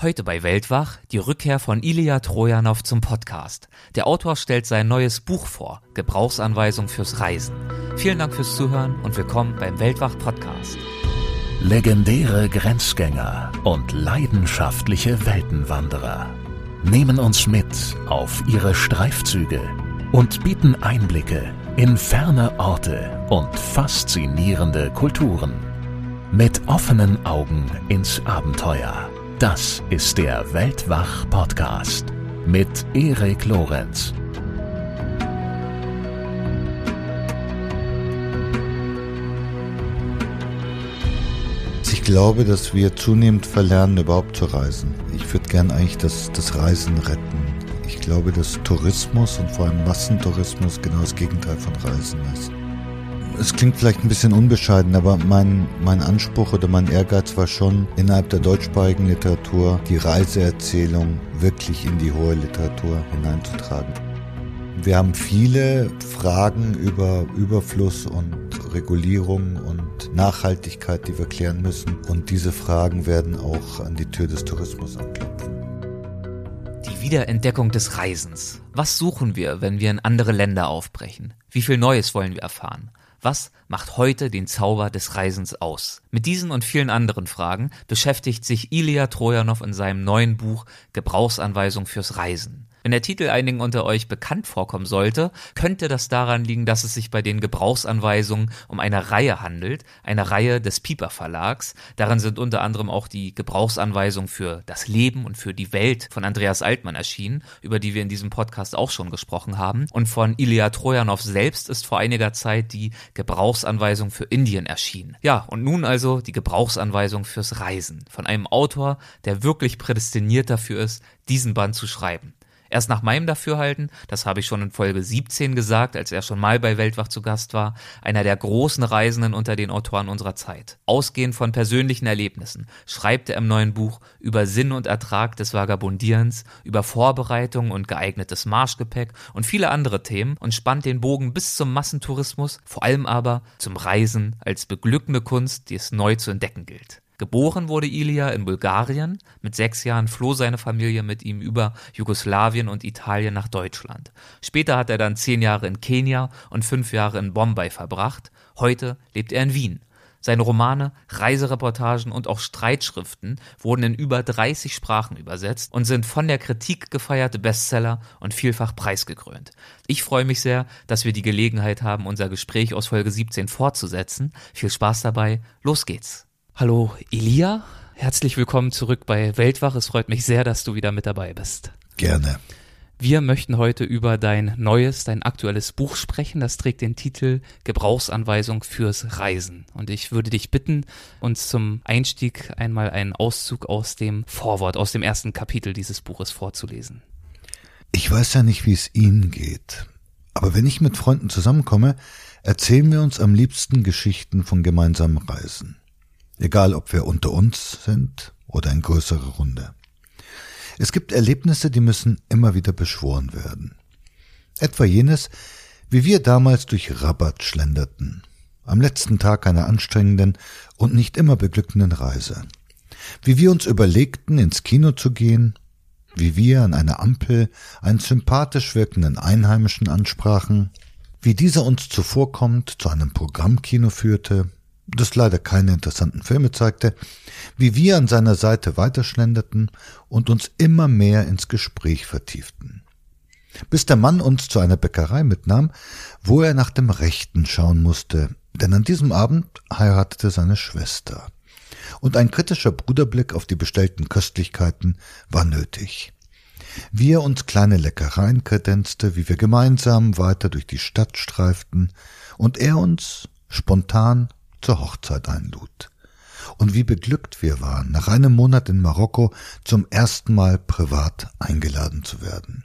Heute bei Weltwach die Rückkehr von Ilya Trojanow zum Podcast. Der Autor stellt sein neues Buch vor, Gebrauchsanweisung fürs Reisen. Vielen Dank fürs Zuhören und willkommen beim Weltwach Podcast. Legendäre Grenzgänger und leidenschaftliche Weltenwanderer nehmen uns mit auf ihre Streifzüge und bieten Einblicke in ferne Orte und faszinierende Kulturen. Mit offenen Augen ins Abenteuer das ist der Weltwach-Podcast mit Erik Lorenz. Ich glaube, dass wir zunehmend verlernen, überhaupt zu reisen. Ich würde gern eigentlich das, das Reisen retten. Ich glaube, dass Tourismus und vor allem Massentourismus genau das Gegenteil von Reisen ist es klingt vielleicht ein bisschen unbescheiden, aber mein, mein Anspruch oder mein Ehrgeiz war schon, innerhalb der deutschsprachigen Literatur die Reiseerzählung wirklich in die hohe Literatur hineinzutragen. Wir haben viele Fragen über Überfluss und Regulierung und Nachhaltigkeit, die wir klären müssen. Und diese Fragen werden auch an die Tür des Tourismus anklopfen. Die Wiederentdeckung des Reisens. Was suchen wir, wenn wir in andere Länder aufbrechen? Wie viel Neues wollen wir erfahren? Was macht heute den Zauber des Reisens aus? Mit diesen und vielen anderen Fragen beschäftigt sich Ilya Trojanow in seinem neuen Buch Gebrauchsanweisung fürs Reisen. Wenn der Titel einigen unter euch bekannt vorkommen sollte, könnte das daran liegen, dass es sich bei den Gebrauchsanweisungen um eine Reihe handelt, eine Reihe des Piper Verlags. Darin sind unter anderem auch die Gebrauchsanweisungen für das Leben und für die Welt von Andreas Altmann erschienen, über die wir in diesem Podcast auch schon gesprochen haben. Und von Ilya Trojanow selbst ist vor einiger Zeit die Gebrauchsanweisung für Indien erschienen. Ja, und nun also die Gebrauchsanweisung fürs Reisen von einem Autor, der wirklich prädestiniert dafür ist, diesen Band zu schreiben. Erst nach meinem Dafürhalten, das habe ich schon in Folge 17 gesagt, als er schon mal bei Weltwach zu Gast war, einer der großen Reisenden unter den Autoren unserer Zeit. Ausgehend von persönlichen Erlebnissen schreibt er im neuen Buch über Sinn und Ertrag des Vagabundierens, über Vorbereitung und geeignetes Marschgepäck und viele andere Themen und spannt den Bogen bis zum Massentourismus, vor allem aber zum Reisen als beglückende Kunst, die es neu zu entdecken gilt. Geboren wurde Ilya in Bulgarien. Mit sechs Jahren floh seine Familie mit ihm über Jugoslawien und Italien nach Deutschland. Später hat er dann zehn Jahre in Kenia und fünf Jahre in Bombay verbracht. Heute lebt er in Wien. Seine Romane, Reisereportagen und auch Streitschriften wurden in über 30 Sprachen übersetzt und sind von der Kritik gefeierte Bestseller und vielfach preisgekrönt. Ich freue mich sehr, dass wir die Gelegenheit haben, unser Gespräch aus Folge 17 fortzusetzen. Viel Spaß dabei. Los geht's. Hallo Elia, herzlich willkommen zurück bei Weltwach. Es freut mich sehr, dass du wieder mit dabei bist. Gerne. Wir möchten heute über dein neues, dein aktuelles Buch sprechen. Das trägt den Titel Gebrauchsanweisung fürs Reisen. Und ich würde dich bitten, uns zum Einstieg einmal einen Auszug aus dem Vorwort, aus dem ersten Kapitel dieses Buches vorzulesen. Ich weiß ja nicht, wie es Ihnen geht. Aber wenn ich mit Freunden zusammenkomme, erzählen wir uns am liebsten Geschichten von gemeinsamen Reisen egal ob wir unter uns sind oder in größerer Runde. Es gibt Erlebnisse, die müssen immer wieder beschworen werden. Etwa jenes, wie wir damals durch Rabat schlenderten, am letzten Tag einer anstrengenden und nicht immer beglückenden Reise. Wie wir uns überlegten, ins Kino zu gehen, wie wir an einer Ampel einen sympathisch wirkenden Einheimischen ansprachen, wie dieser uns zuvorkommt zu einem Programmkino führte, das leider keine interessanten Filme zeigte, wie wir an seiner Seite weiterschlenderten und uns immer mehr ins Gespräch vertieften. Bis der Mann uns zu einer Bäckerei mitnahm, wo er nach dem Rechten schauen musste, denn an diesem Abend heiratete seine Schwester. Und ein kritischer Bruderblick auf die bestellten Köstlichkeiten war nötig. Wie er uns kleine Leckereien kredenzte, wie wir gemeinsam weiter durch die Stadt streiften und er uns spontan zur Hochzeit einlud. Und wie beglückt wir waren, nach einem Monat in Marokko zum ersten Mal privat eingeladen zu werden.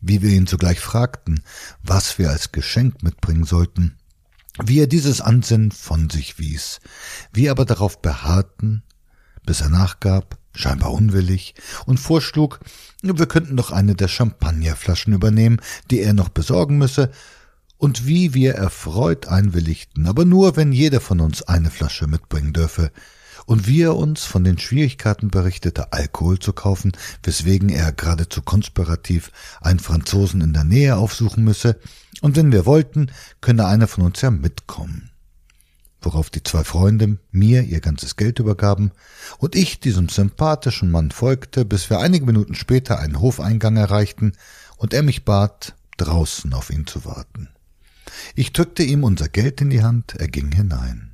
Wie wir ihn zugleich fragten, was wir als Geschenk mitbringen sollten, wie er dieses Ansinnen von sich wies, wie aber darauf beharrten, bis er nachgab, scheinbar unwillig, und vorschlug, wir könnten doch eine der Champagnerflaschen übernehmen, die er noch besorgen müsse, und wie wir erfreut einwilligten, aber nur, wenn jeder von uns eine Flasche mitbringen dürfe, und wie er uns von den Schwierigkeiten berichtete, Alkohol zu kaufen, weswegen er geradezu konspirativ einen Franzosen in der Nähe aufsuchen müsse, und wenn wir wollten, könne einer von uns ja mitkommen. Worauf die zwei Freunde mir ihr ganzes Geld übergaben und ich diesem sympathischen Mann folgte, bis wir einige Minuten später einen Hofeingang erreichten und er mich bat, draußen auf ihn zu warten. Ich drückte ihm unser Geld in die Hand, er ging hinein.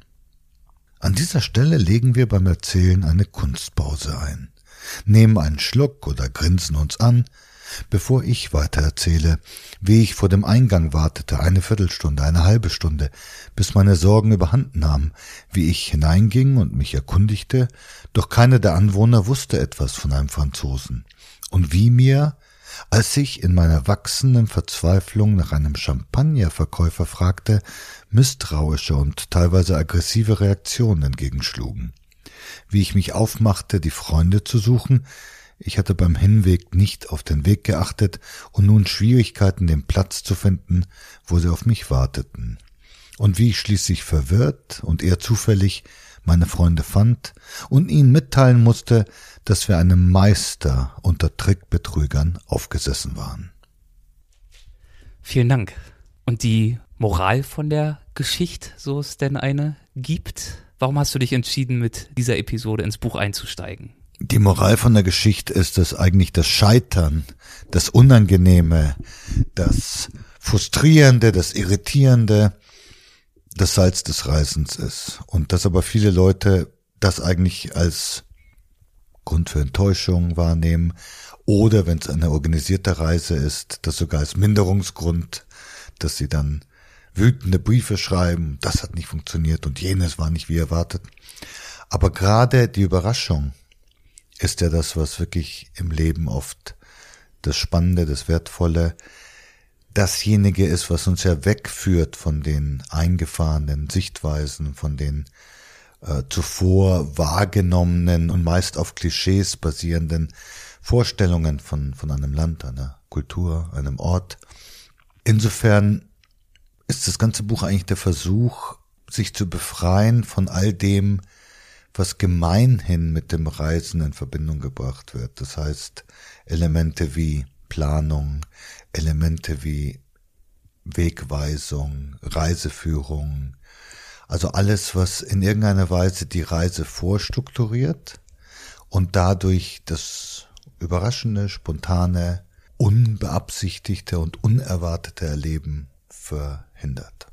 An dieser Stelle legen wir beim Erzählen eine Kunstpause ein, nehmen einen Schluck oder grinsen uns an, bevor ich weitererzähle, wie ich vor dem Eingang wartete, eine Viertelstunde, eine halbe Stunde, bis meine Sorgen überhand nahmen, wie ich hineinging und mich erkundigte, doch keiner der Anwohner wusste etwas von einem Franzosen, und wie mir, als ich in meiner wachsenden Verzweiflung nach einem Champagnerverkäufer fragte, misstrauische und teilweise aggressive Reaktionen entgegenschlugen. Wie ich mich aufmachte, die Freunde zu suchen, ich hatte beim Hinweg nicht auf den Weg geachtet und nun Schwierigkeiten, den Platz zu finden, wo sie auf mich warteten. Und wie ich schließlich verwirrt und eher zufällig meine Freunde fand und ihnen mitteilen musste, dass wir einem Meister unter Trickbetrügern aufgesessen waren. Vielen Dank. Und die Moral von der Geschichte, so es denn eine gibt? Warum hast du dich entschieden, mit dieser Episode ins Buch einzusteigen? Die Moral von der Geschichte ist, dass eigentlich das Scheitern, das Unangenehme, das Frustrierende, das Irritierende, das Salz des Reisens ist. Und dass aber viele Leute das eigentlich als Grund für Enttäuschung wahrnehmen oder wenn es eine organisierte Reise ist, das sogar als Minderungsgrund, dass sie dann wütende Briefe schreiben, das hat nicht funktioniert und jenes war nicht wie erwartet. Aber gerade die Überraschung ist ja das, was wirklich im Leben oft das Spannende, das Wertvolle, dasjenige ist, was uns ja wegführt von den eingefahrenen Sichtweisen, von den äh, zuvor wahrgenommenen und meist auf Klischees basierenden Vorstellungen von, von einem Land, einer Kultur, einem Ort. Insofern ist das ganze Buch eigentlich der Versuch, sich zu befreien von all dem, was gemeinhin mit dem Reisen in Verbindung gebracht wird. Das heißt, Elemente wie Planung, Elemente wie Wegweisung, Reiseführung, also alles, was in irgendeiner Weise die Reise vorstrukturiert und dadurch das überraschende, spontane, unbeabsichtigte und unerwartete Erleben verhindert.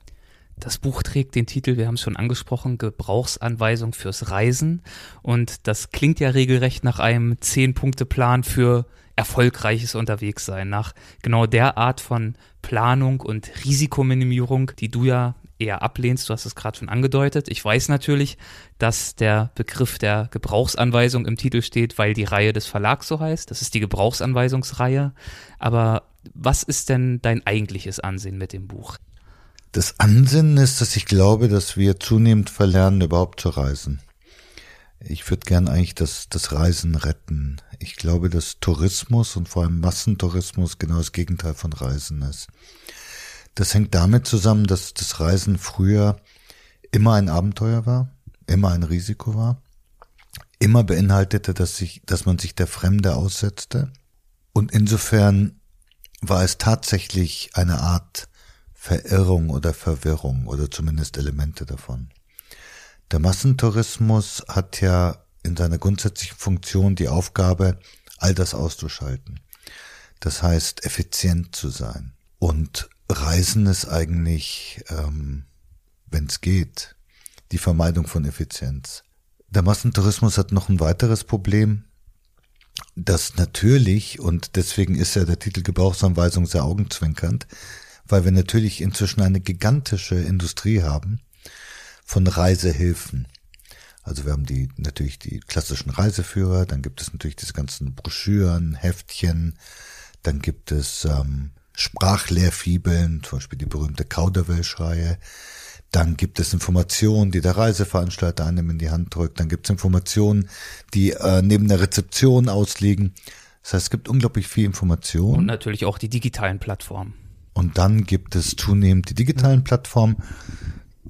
Das Buch trägt den Titel, wir haben es schon angesprochen, Gebrauchsanweisung fürs Reisen. Und das klingt ja regelrecht nach einem Zehn-Punkte-Plan für erfolgreiches Unterwegssein, nach genau der Art von Planung und Risikominimierung, die du ja eher ablehnst. Du hast es gerade schon angedeutet. Ich weiß natürlich, dass der Begriff der Gebrauchsanweisung im Titel steht, weil die Reihe des Verlags so heißt. Das ist die Gebrauchsanweisungsreihe. Aber was ist denn dein eigentliches Ansehen mit dem Buch? Das Ansinnen ist, dass ich glaube, dass wir zunehmend verlernen, überhaupt zu reisen. Ich würde gern eigentlich das, das Reisen retten. Ich glaube, dass Tourismus und vor allem Massentourismus genau das Gegenteil von Reisen ist. Das hängt damit zusammen, dass das Reisen früher immer ein Abenteuer war, immer ein Risiko war, immer beinhaltete, dass sich, dass man sich der Fremde aussetzte. Und insofern war es tatsächlich eine Art Verirrung oder Verwirrung oder zumindest Elemente davon. Der Massentourismus hat ja in seiner grundsätzlichen Funktion die Aufgabe, all das auszuschalten. Das heißt, effizient zu sein. Und Reisen ist eigentlich, ähm, wenn es geht, die Vermeidung von Effizienz. Der Massentourismus hat noch ein weiteres Problem, das natürlich, und deswegen ist ja der Titel Gebrauchsanweisung sehr augenzwinkernd, weil wir natürlich inzwischen eine gigantische Industrie haben von Reisehilfen. Also wir haben die natürlich die klassischen Reiseführer, dann gibt es natürlich diese ganzen Broschüren, Heftchen, dann gibt es ähm, Sprachlehrfibeln, zum Beispiel die berühmte Kauderwelsch-Reihe. Dann gibt es Informationen, die der Reiseveranstalter einem in die Hand drückt. Dann gibt es Informationen, die äh, neben der Rezeption ausliegen. Das heißt, es gibt unglaublich viel Information. Und natürlich auch die digitalen Plattformen. Und dann gibt es zunehmend die digitalen Plattformen,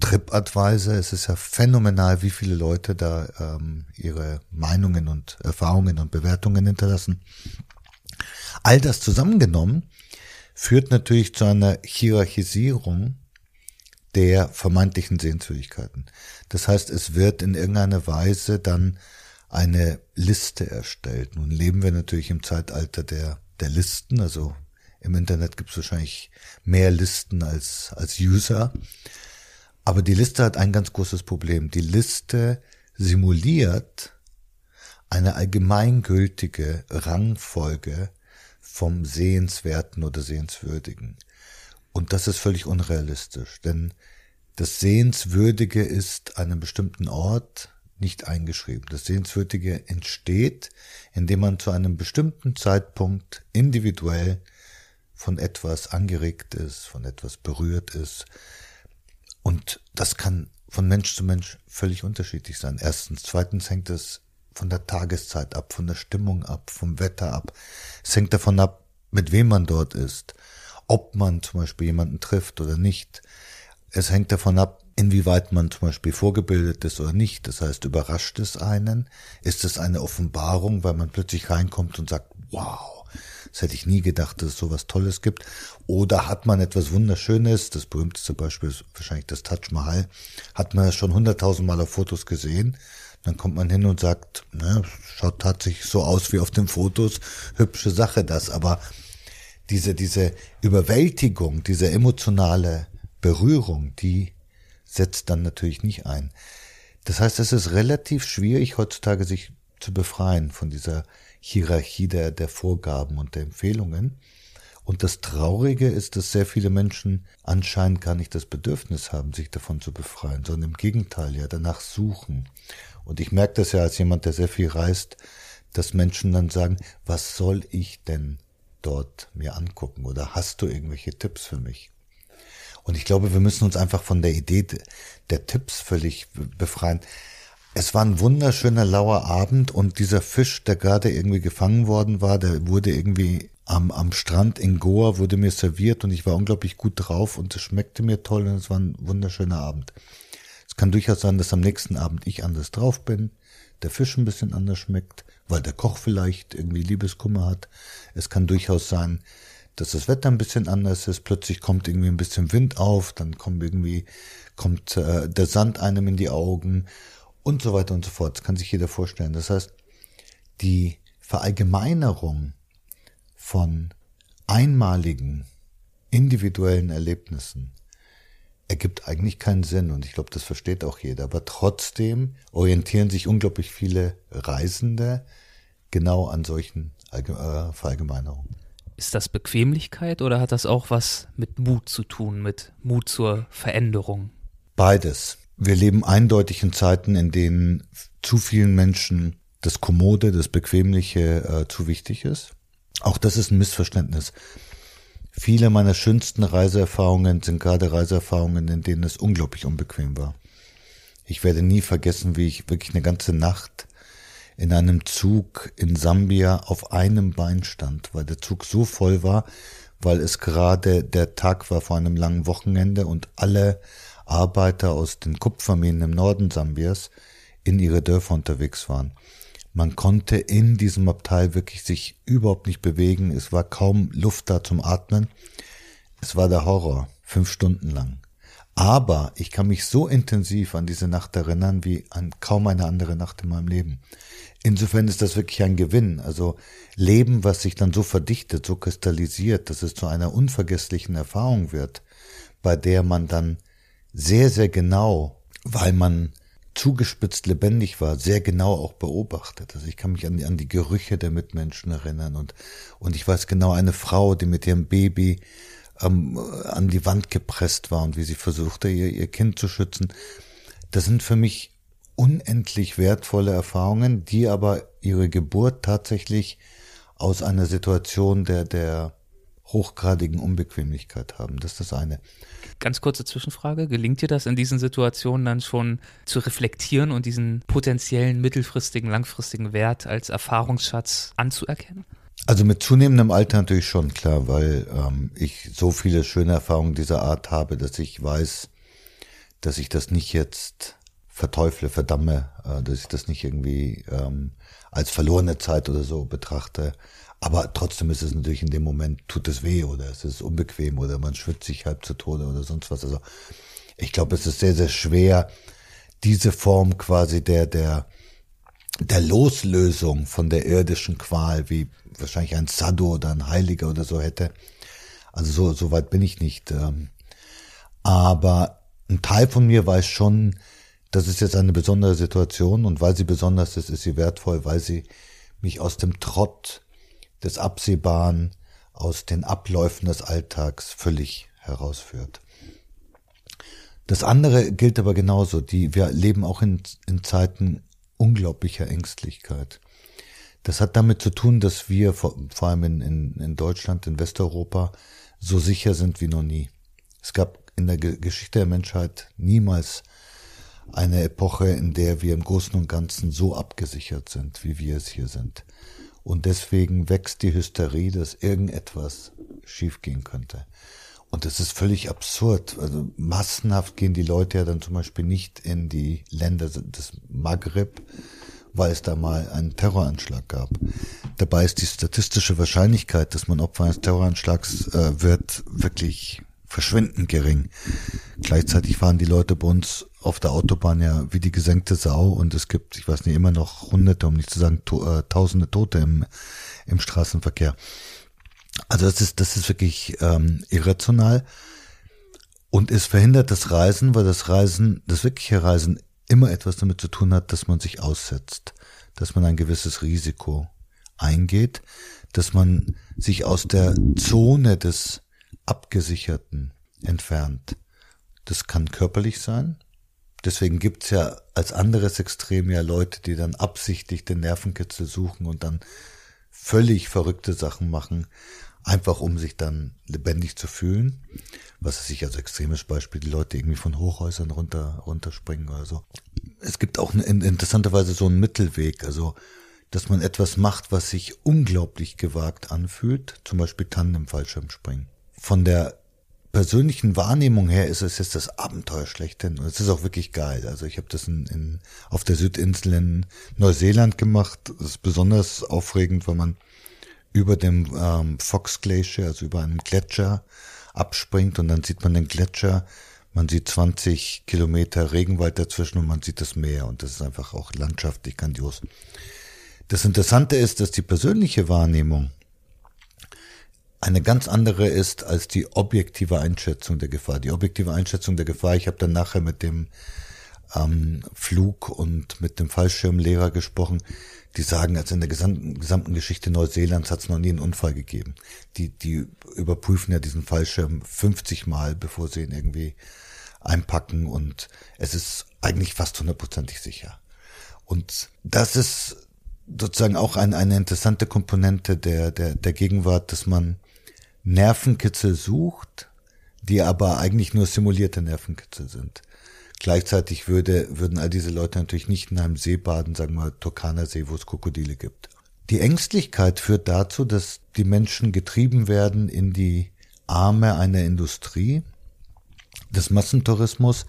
TripAdvisor. Es ist ja phänomenal, wie viele Leute da ähm, ihre Meinungen und Erfahrungen und Bewertungen hinterlassen. All das zusammengenommen führt natürlich zu einer Hierarchisierung der vermeintlichen Sehenswürdigkeiten. Das heißt, es wird in irgendeiner Weise dann eine Liste erstellt. Nun leben wir natürlich im Zeitalter der, der Listen, also im Internet gibt es wahrscheinlich mehr Listen als, als User. Aber die Liste hat ein ganz großes Problem. Die Liste simuliert eine allgemeingültige Rangfolge vom Sehenswerten oder Sehenswürdigen. Und das ist völlig unrealistisch, denn das Sehenswürdige ist an einem bestimmten Ort nicht eingeschrieben. Das Sehenswürdige entsteht, indem man zu einem bestimmten Zeitpunkt individuell von etwas angeregt ist, von etwas berührt ist. Und das kann von Mensch zu Mensch völlig unterschiedlich sein. Erstens. Zweitens hängt es von der Tageszeit ab, von der Stimmung ab, vom Wetter ab. Es hängt davon ab, mit wem man dort ist, ob man zum Beispiel jemanden trifft oder nicht. Es hängt davon ab, inwieweit man zum Beispiel vorgebildet ist oder nicht. Das heißt, überrascht es einen? Ist es eine Offenbarung, weil man plötzlich reinkommt und sagt, wow, das hätte ich nie gedacht, dass es sowas Tolles gibt. Oder hat man etwas Wunderschönes, das berühmteste Beispiel ist wahrscheinlich das Taj Mahal, hat man schon hunderttausend Mal auf Fotos gesehen dann kommt man hin und sagt, ne, schaut tatsächlich so aus wie auf den Fotos, hübsche Sache das, aber diese, diese Überwältigung, diese emotionale Berührung, die setzt dann natürlich nicht ein. Das heißt, es ist relativ schwierig heutzutage sich zu befreien von dieser Hierarchie der, der Vorgaben und der Empfehlungen. Und das Traurige ist, dass sehr viele Menschen anscheinend gar nicht das Bedürfnis haben, sich davon zu befreien, sondern im Gegenteil ja danach suchen. Und ich merke das ja als jemand, der sehr viel reist, dass Menschen dann sagen, was soll ich denn dort mir angucken? Oder hast du irgendwelche Tipps für mich? Und ich glaube, wir müssen uns einfach von der Idee der Tipps völlig befreien. Es war ein wunderschöner lauer Abend und dieser Fisch, der gerade irgendwie gefangen worden war, der wurde irgendwie am, am Strand in Goa, wurde mir serviert und ich war unglaublich gut drauf und es schmeckte mir toll und es war ein wunderschöner Abend. Es kann durchaus sein, dass am nächsten Abend ich anders drauf bin, der Fisch ein bisschen anders schmeckt, weil der Koch vielleicht irgendwie Liebeskummer hat. Es kann durchaus sein, dass das Wetter ein bisschen anders ist. Plötzlich kommt irgendwie ein bisschen Wind auf, dann kommt irgendwie kommt äh, der Sand einem in die Augen und so weiter und so fort. Das kann sich jeder vorstellen. Das heißt, die Verallgemeinerung von einmaligen individuellen Erlebnissen ergibt eigentlich keinen Sinn und ich glaube, das versteht auch jeder. Aber trotzdem orientieren sich unglaublich viele Reisende genau an solchen äh, Verallgemeinerungen. Ist das Bequemlichkeit oder hat das auch was mit Mut zu tun, mit Mut zur Veränderung? Beides. Wir leben eindeutig in Zeiten, in denen zu vielen Menschen das Kommode, das Bequemliche äh, zu wichtig ist. Auch das ist ein Missverständnis. Viele meiner schönsten Reiseerfahrungen sind gerade Reiseerfahrungen, in denen es unglaublich unbequem war. Ich werde nie vergessen, wie ich wirklich eine ganze Nacht in einem Zug in Sambia auf einem Bein stand, weil der Zug so voll war, weil es gerade der Tag war vor einem langen Wochenende und alle Arbeiter aus den Kupferminen im Norden Sambias in ihre Dörfer unterwegs waren. Man konnte in diesem Abteil wirklich sich überhaupt nicht bewegen. Es war kaum Luft da zum Atmen. Es war der Horror, fünf Stunden lang. Aber ich kann mich so intensiv an diese Nacht erinnern wie an kaum eine andere Nacht in meinem Leben. Insofern ist das wirklich ein Gewinn. Also Leben, was sich dann so verdichtet, so kristallisiert, dass es zu einer unvergesslichen Erfahrung wird, bei der man dann sehr, sehr genau, weil man zugespitzt lebendig war, sehr genau auch beobachtet. Also ich kann mich an die, an die Gerüche der Mitmenschen erinnern und, und ich weiß genau eine Frau, die mit ihrem Baby ähm, an die Wand gepresst war und wie sie versuchte, ihr, ihr Kind zu schützen. Das sind für mich unendlich wertvolle Erfahrungen, die aber ihre Geburt tatsächlich aus einer Situation der, der hochgradigen Unbequemlichkeit haben. Das ist das eine. Ganz kurze Zwischenfrage. Gelingt dir das in diesen Situationen dann schon zu reflektieren und diesen potenziellen mittelfristigen, langfristigen Wert als Erfahrungsschatz anzuerkennen? Also mit zunehmendem Alter natürlich schon klar, weil ähm, ich so viele schöne Erfahrungen dieser Art habe, dass ich weiß, dass ich das nicht jetzt verteufle, verdamme, äh, dass ich das nicht irgendwie ähm, als verlorene Zeit oder so betrachte. Aber trotzdem ist es natürlich in dem Moment, tut es weh oder es ist unbequem oder man schwitzt sich halb zu Tode oder sonst was. Also ich glaube, es ist sehr, sehr schwer, diese Form quasi der, der, der Loslösung von der irdischen Qual, wie wahrscheinlich ein Sadhu oder ein Heiliger oder so hätte. Also so, so weit bin ich nicht. Ähm. Aber ein Teil von mir weiß schon, das ist jetzt eine besondere Situation und weil sie besonders ist, ist sie wertvoll, weil sie mich aus dem Trott des Absehbaren, aus den Abläufen des Alltags völlig herausführt. Das andere gilt aber genauso. Die, wir leben auch in, in Zeiten unglaublicher Ängstlichkeit. Das hat damit zu tun, dass wir vor, vor allem in, in, in Deutschland, in Westeuropa, so sicher sind wie noch nie. Es gab in der Geschichte der Menschheit niemals eine Epoche, in der wir im Großen und Ganzen so abgesichert sind, wie wir es hier sind. Und deswegen wächst die Hysterie, dass irgendetwas schiefgehen könnte. Und das ist völlig absurd. Also massenhaft gehen die Leute ja dann zum Beispiel nicht in die Länder des Maghreb, weil es da mal einen Terroranschlag gab. Dabei ist die statistische Wahrscheinlichkeit, dass man Opfer eines Terroranschlags äh, wird, wirklich verschwindend gering. Gleichzeitig fahren die Leute bei uns auf der Autobahn ja wie die gesenkte Sau und es gibt, ich weiß nicht, immer noch Hunderte, um nicht zu sagen to äh, Tausende Tote im, im Straßenverkehr. Also das ist, das ist wirklich ähm, irrational und es verhindert das Reisen, weil das Reisen, das wirkliche Reisen immer etwas damit zu tun hat, dass man sich aussetzt, dass man ein gewisses Risiko eingeht, dass man sich aus der Zone des Abgesicherten entfernt. Das kann körperlich sein. Deswegen gibt's ja als anderes Extrem ja Leute, die dann absichtlich den Nervenkitzel suchen und dann völlig verrückte Sachen machen, einfach um sich dann lebendig zu fühlen. Was ist sich als extremes Beispiel, die Leute irgendwie von Hochhäusern runter, runterspringen oder so. Es gibt auch eine, interessanterweise so einen Mittelweg, also, dass man etwas macht, was sich unglaublich gewagt anfühlt, zum Beispiel Tandem-Fallschirmspringen. Von der persönlichen Wahrnehmung her ist es jetzt das Abenteuer schlechthin. Und es ist auch wirklich geil. Also ich habe das in, in, auf der Südinsel in Neuseeland gemacht. Das ist besonders aufregend, weil man über dem ähm, Fox Glacier, also über einem Gletscher, abspringt und dann sieht man den Gletscher, man sieht 20 Kilometer Regenwald dazwischen und man sieht das Meer und das ist einfach auch landschaftlich grandios. Das Interessante ist, dass die persönliche Wahrnehmung eine ganz andere ist als die objektive Einschätzung der Gefahr. Die objektive Einschätzung der Gefahr, ich habe dann nachher mit dem ähm, Flug und mit dem Fallschirmlehrer gesprochen, die sagen, also in der gesamten, gesamten Geschichte Neuseelands hat es noch nie einen Unfall gegeben. Die, die überprüfen ja diesen Fallschirm 50 Mal, bevor sie ihn irgendwie einpacken und es ist eigentlich fast hundertprozentig sicher. Und das ist sozusagen auch ein, eine interessante Komponente der, der, der Gegenwart, dass man Nervenkitzel sucht, die aber eigentlich nur simulierte Nervenkitzel sind. Gleichzeitig würde, würden all diese Leute natürlich nicht in einem See baden, sagen wir Turkaner See, wo es Krokodile gibt. Die Ängstlichkeit führt dazu, dass die Menschen getrieben werden in die Arme einer Industrie des Massentourismus,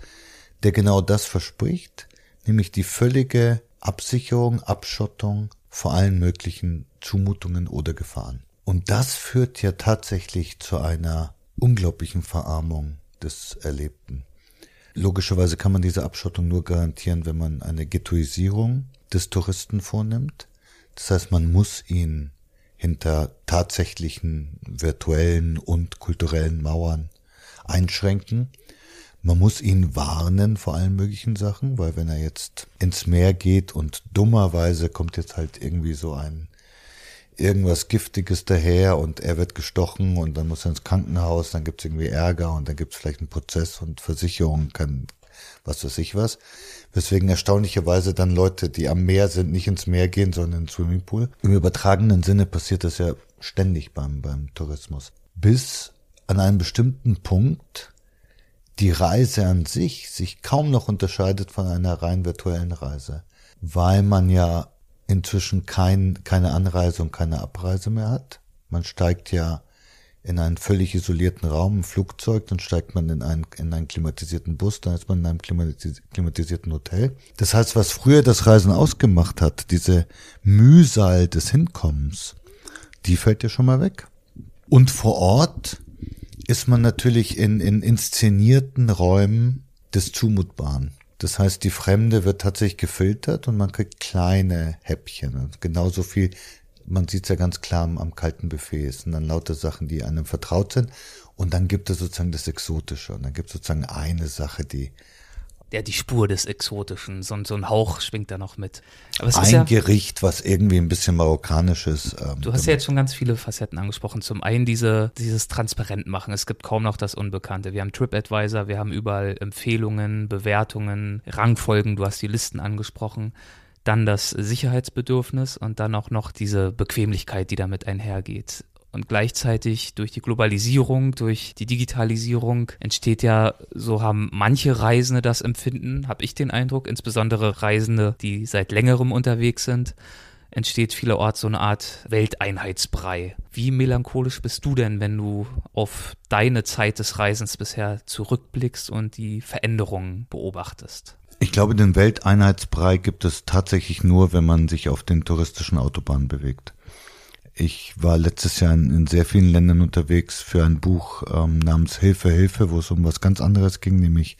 der genau das verspricht, nämlich die völlige Absicherung, Abschottung vor allen möglichen Zumutungen oder Gefahren. Und das führt ja tatsächlich zu einer unglaublichen Verarmung des Erlebten. Logischerweise kann man diese Abschottung nur garantieren, wenn man eine Ghettoisierung des Touristen vornimmt. Das heißt, man muss ihn hinter tatsächlichen virtuellen und kulturellen Mauern einschränken. Man muss ihn warnen vor allen möglichen Sachen, weil wenn er jetzt ins Meer geht und dummerweise kommt jetzt halt irgendwie so ein irgendwas Giftiges daher und er wird gestochen und dann muss er ins Krankenhaus, dann gibt's irgendwie Ärger und dann gibt's vielleicht einen Prozess und Versicherung kann was weiß ich was. Weswegen erstaunlicherweise dann Leute, die am Meer sind, nicht ins Meer gehen, sondern in den Swimmingpool. Im übertragenen Sinne passiert das ja ständig beim, beim Tourismus. Bis an einem bestimmten Punkt die Reise an sich sich kaum noch unterscheidet von einer rein virtuellen Reise. Weil man ja inzwischen kein, keine Anreise und keine Abreise mehr hat. Man steigt ja in einen völlig isolierten Raum, ein Flugzeug, dann steigt man in einen, in einen klimatisierten Bus, dann ist man in einem klimatisierten Hotel. Das heißt, was früher das Reisen ausgemacht hat, diese Mühsal des Hinkommens, die fällt ja schon mal weg. Und vor Ort ist man natürlich in, in inszenierten Räumen des Zumutbaren. Das heißt, die Fremde wird tatsächlich gefiltert und man kriegt kleine Häppchen. Also genauso viel man sieht es ja ganz klar am, kalten Buffet. Es sind dann lauter Sachen, die einem vertraut sind. Und dann gibt es sozusagen das Exotische. Und dann gibt es sozusagen eine Sache, die. Ja, die Spur des Exotischen. So, so ein Hauch schwingt da noch mit. ein ja, Gericht, was irgendwie ein bisschen marokkanisch ist. Ähm, du hast ja jetzt schon ganz viele Facetten angesprochen. Zum einen diese, dieses Transparentmachen. Es gibt kaum noch das Unbekannte. Wir haben TripAdvisor, wir haben überall Empfehlungen, Bewertungen, Rangfolgen. Du hast die Listen angesprochen dann das Sicherheitsbedürfnis und dann auch noch diese Bequemlichkeit, die damit einhergeht. Und gleichzeitig durch die Globalisierung, durch die Digitalisierung entsteht ja, so haben manche Reisende das Empfinden, habe ich den Eindruck, insbesondere Reisende, die seit längerem unterwegs sind, entsteht vielerorts so eine Art Welteinheitsbrei. Wie melancholisch bist du denn, wenn du auf deine Zeit des Reisens bisher zurückblickst und die Veränderungen beobachtest? Ich glaube, den Welteinheitsbrei gibt es tatsächlich nur, wenn man sich auf den touristischen Autobahnen bewegt. Ich war letztes Jahr in, in sehr vielen Ländern unterwegs für ein Buch ähm, namens Hilfe, Hilfe, wo es um was ganz anderes ging, nämlich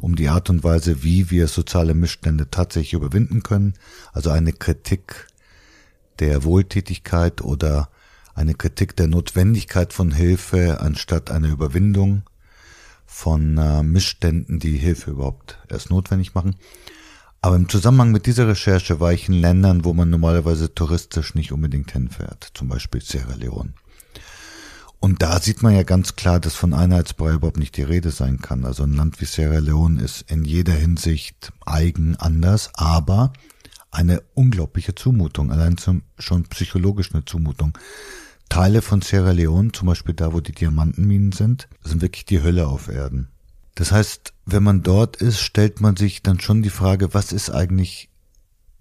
um die Art und Weise, wie wir soziale Missstände tatsächlich überwinden können. Also eine Kritik der Wohltätigkeit oder eine Kritik der Notwendigkeit von Hilfe anstatt einer Überwindung von äh, Missständen, die Hilfe überhaupt erst notwendig machen. Aber im Zusammenhang mit dieser Recherche war ich in Ländern, wo man normalerweise touristisch nicht unbedingt hinfährt, zum Beispiel Sierra Leone. Und da sieht man ja ganz klar, dass von Einheitsbrei überhaupt nicht die Rede sein kann. Also ein Land wie Sierra Leone ist in jeder Hinsicht eigen anders, aber eine unglaubliche Zumutung, allein zum, schon psychologisch eine Zumutung. Teile von Sierra Leone, zum Beispiel da, wo die Diamantenminen sind, sind wirklich die Hölle auf Erden. Das heißt, wenn man dort ist, stellt man sich dann schon die Frage, was ist eigentlich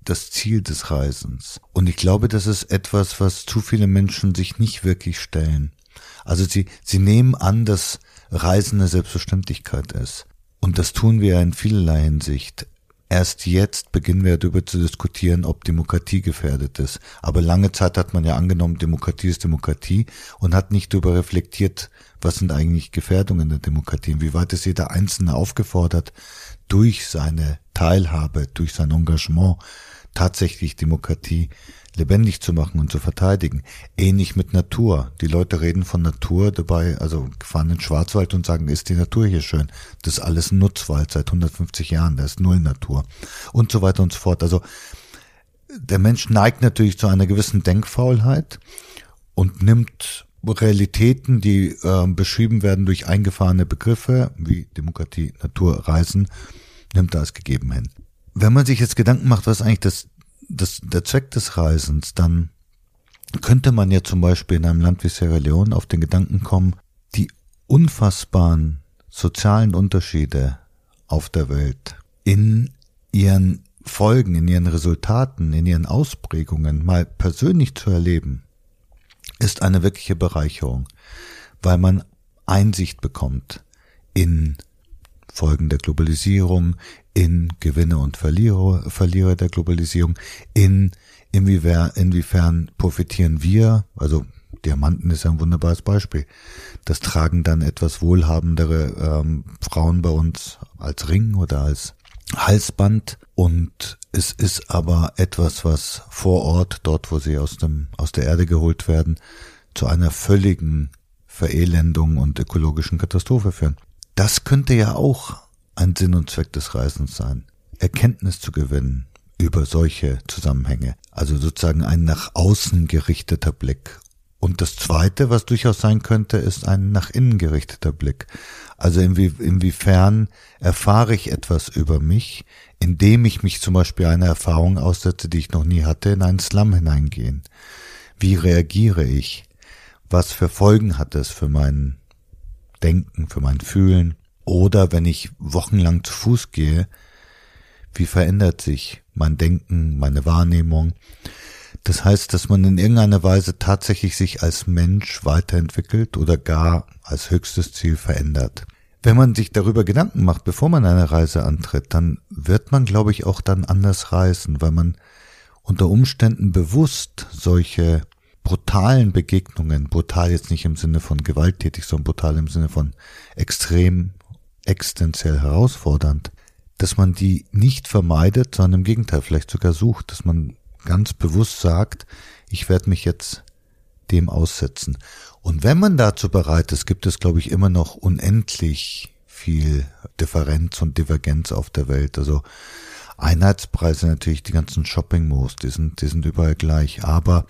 das Ziel des Reisens? Und ich glaube, das ist etwas, was zu viele Menschen sich nicht wirklich stellen. Also sie, sie nehmen an, dass Reisen eine Selbstverständlichkeit ist. Und das tun wir in vielerlei Hinsicht. Erst jetzt beginnen wir darüber zu diskutieren, ob Demokratie gefährdet ist. Aber lange Zeit hat man ja angenommen, Demokratie ist Demokratie und hat nicht darüber reflektiert, was sind eigentlich Gefährdungen der Demokratie. Inwieweit ist jeder Einzelne aufgefordert, durch seine Teilhabe, durch sein Engagement tatsächlich Demokratie lebendig zu machen und zu verteidigen. Ähnlich mit Natur. Die Leute reden von Natur dabei, also fahren in den Schwarzwald und sagen, ist die Natur hier schön. Das ist alles ein Nutzwald seit 150 Jahren, da ist null Natur. Und so weiter und so fort. Also der Mensch neigt natürlich zu einer gewissen Denkfaulheit und nimmt Realitäten, die äh, beschrieben werden durch eingefahrene Begriffe wie Demokratie, Natur, Reisen, nimmt als gegeben hin. Wenn man sich jetzt Gedanken macht, was eigentlich das das, der Zweck des Reisens, dann könnte man ja zum Beispiel in einem Land wie Sierra Leone auf den Gedanken kommen, die unfassbaren sozialen Unterschiede auf der Welt in ihren Folgen, in ihren Resultaten, in ihren Ausprägungen mal persönlich zu erleben, ist eine wirkliche Bereicherung, weil man Einsicht bekommt in Folgen der Globalisierung, in Gewinne und Verlierer, Verlierer der Globalisierung, in inwiefern, inwiefern profitieren wir, also Diamanten ist ein wunderbares Beispiel. Das tragen dann etwas wohlhabendere ähm, Frauen bei uns als Ring oder als Halsband und es ist aber etwas, was vor Ort, dort wo sie aus dem aus der Erde geholt werden, zu einer völligen Verelendung und ökologischen Katastrophe führen. Das könnte ja auch ein Sinn und Zweck des Reisens sein, Erkenntnis zu gewinnen über solche Zusammenhänge, also sozusagen ein nach außen gerichteter Blick. Und das Zweite, was durchaus sein könnte, ist ein nach innen gerichteter Blick. Also inwie, inwiefern erfahre ich etwas über mich, indem ich mich zum Beispiel einer Erfahrung aussetze, die ich noch nie hatte, in einen Slum hineingehen. Wie reagiere ich? Was für Folgen hat es für mein Denken, für mein Fühlen? Oder wenn ich wochenlang zu Fuß gehe, wie verändert sich mein Denken, meine Wahrnehmung? Das heißt, dass man in irgendeiner Weise tatsächlich sich als Mensch weiterentwickelt oder gar als höchstes Ziel verändert. Wenn man sich darüber Gedanken macht, bevor man eine Reise antritt, dann wird man, glaube ich, auch dann anders reisen, weil man unter Umständen bewusst solche brutalen Begegnungen, brutal jetzt nicht im Sinne von gewalttätig, sondern brutal im Sinne von extrem existenziell herausfordernd, dass man die nicht vermeidet, sondern im Gegenteil vielleicht sogar sucht, dass man ganz bewusst sagt, ich werde mich jetzt dem aussetzen. Und wenn man dazu bereit ist, gibt es, glaube ich, immer noch unendlich viel Differenz und Divergenz auf der Welt. Also Einheitspreise natürlich, die ganzen Shopping-Malls, die sind, die sind überall gleich. Aber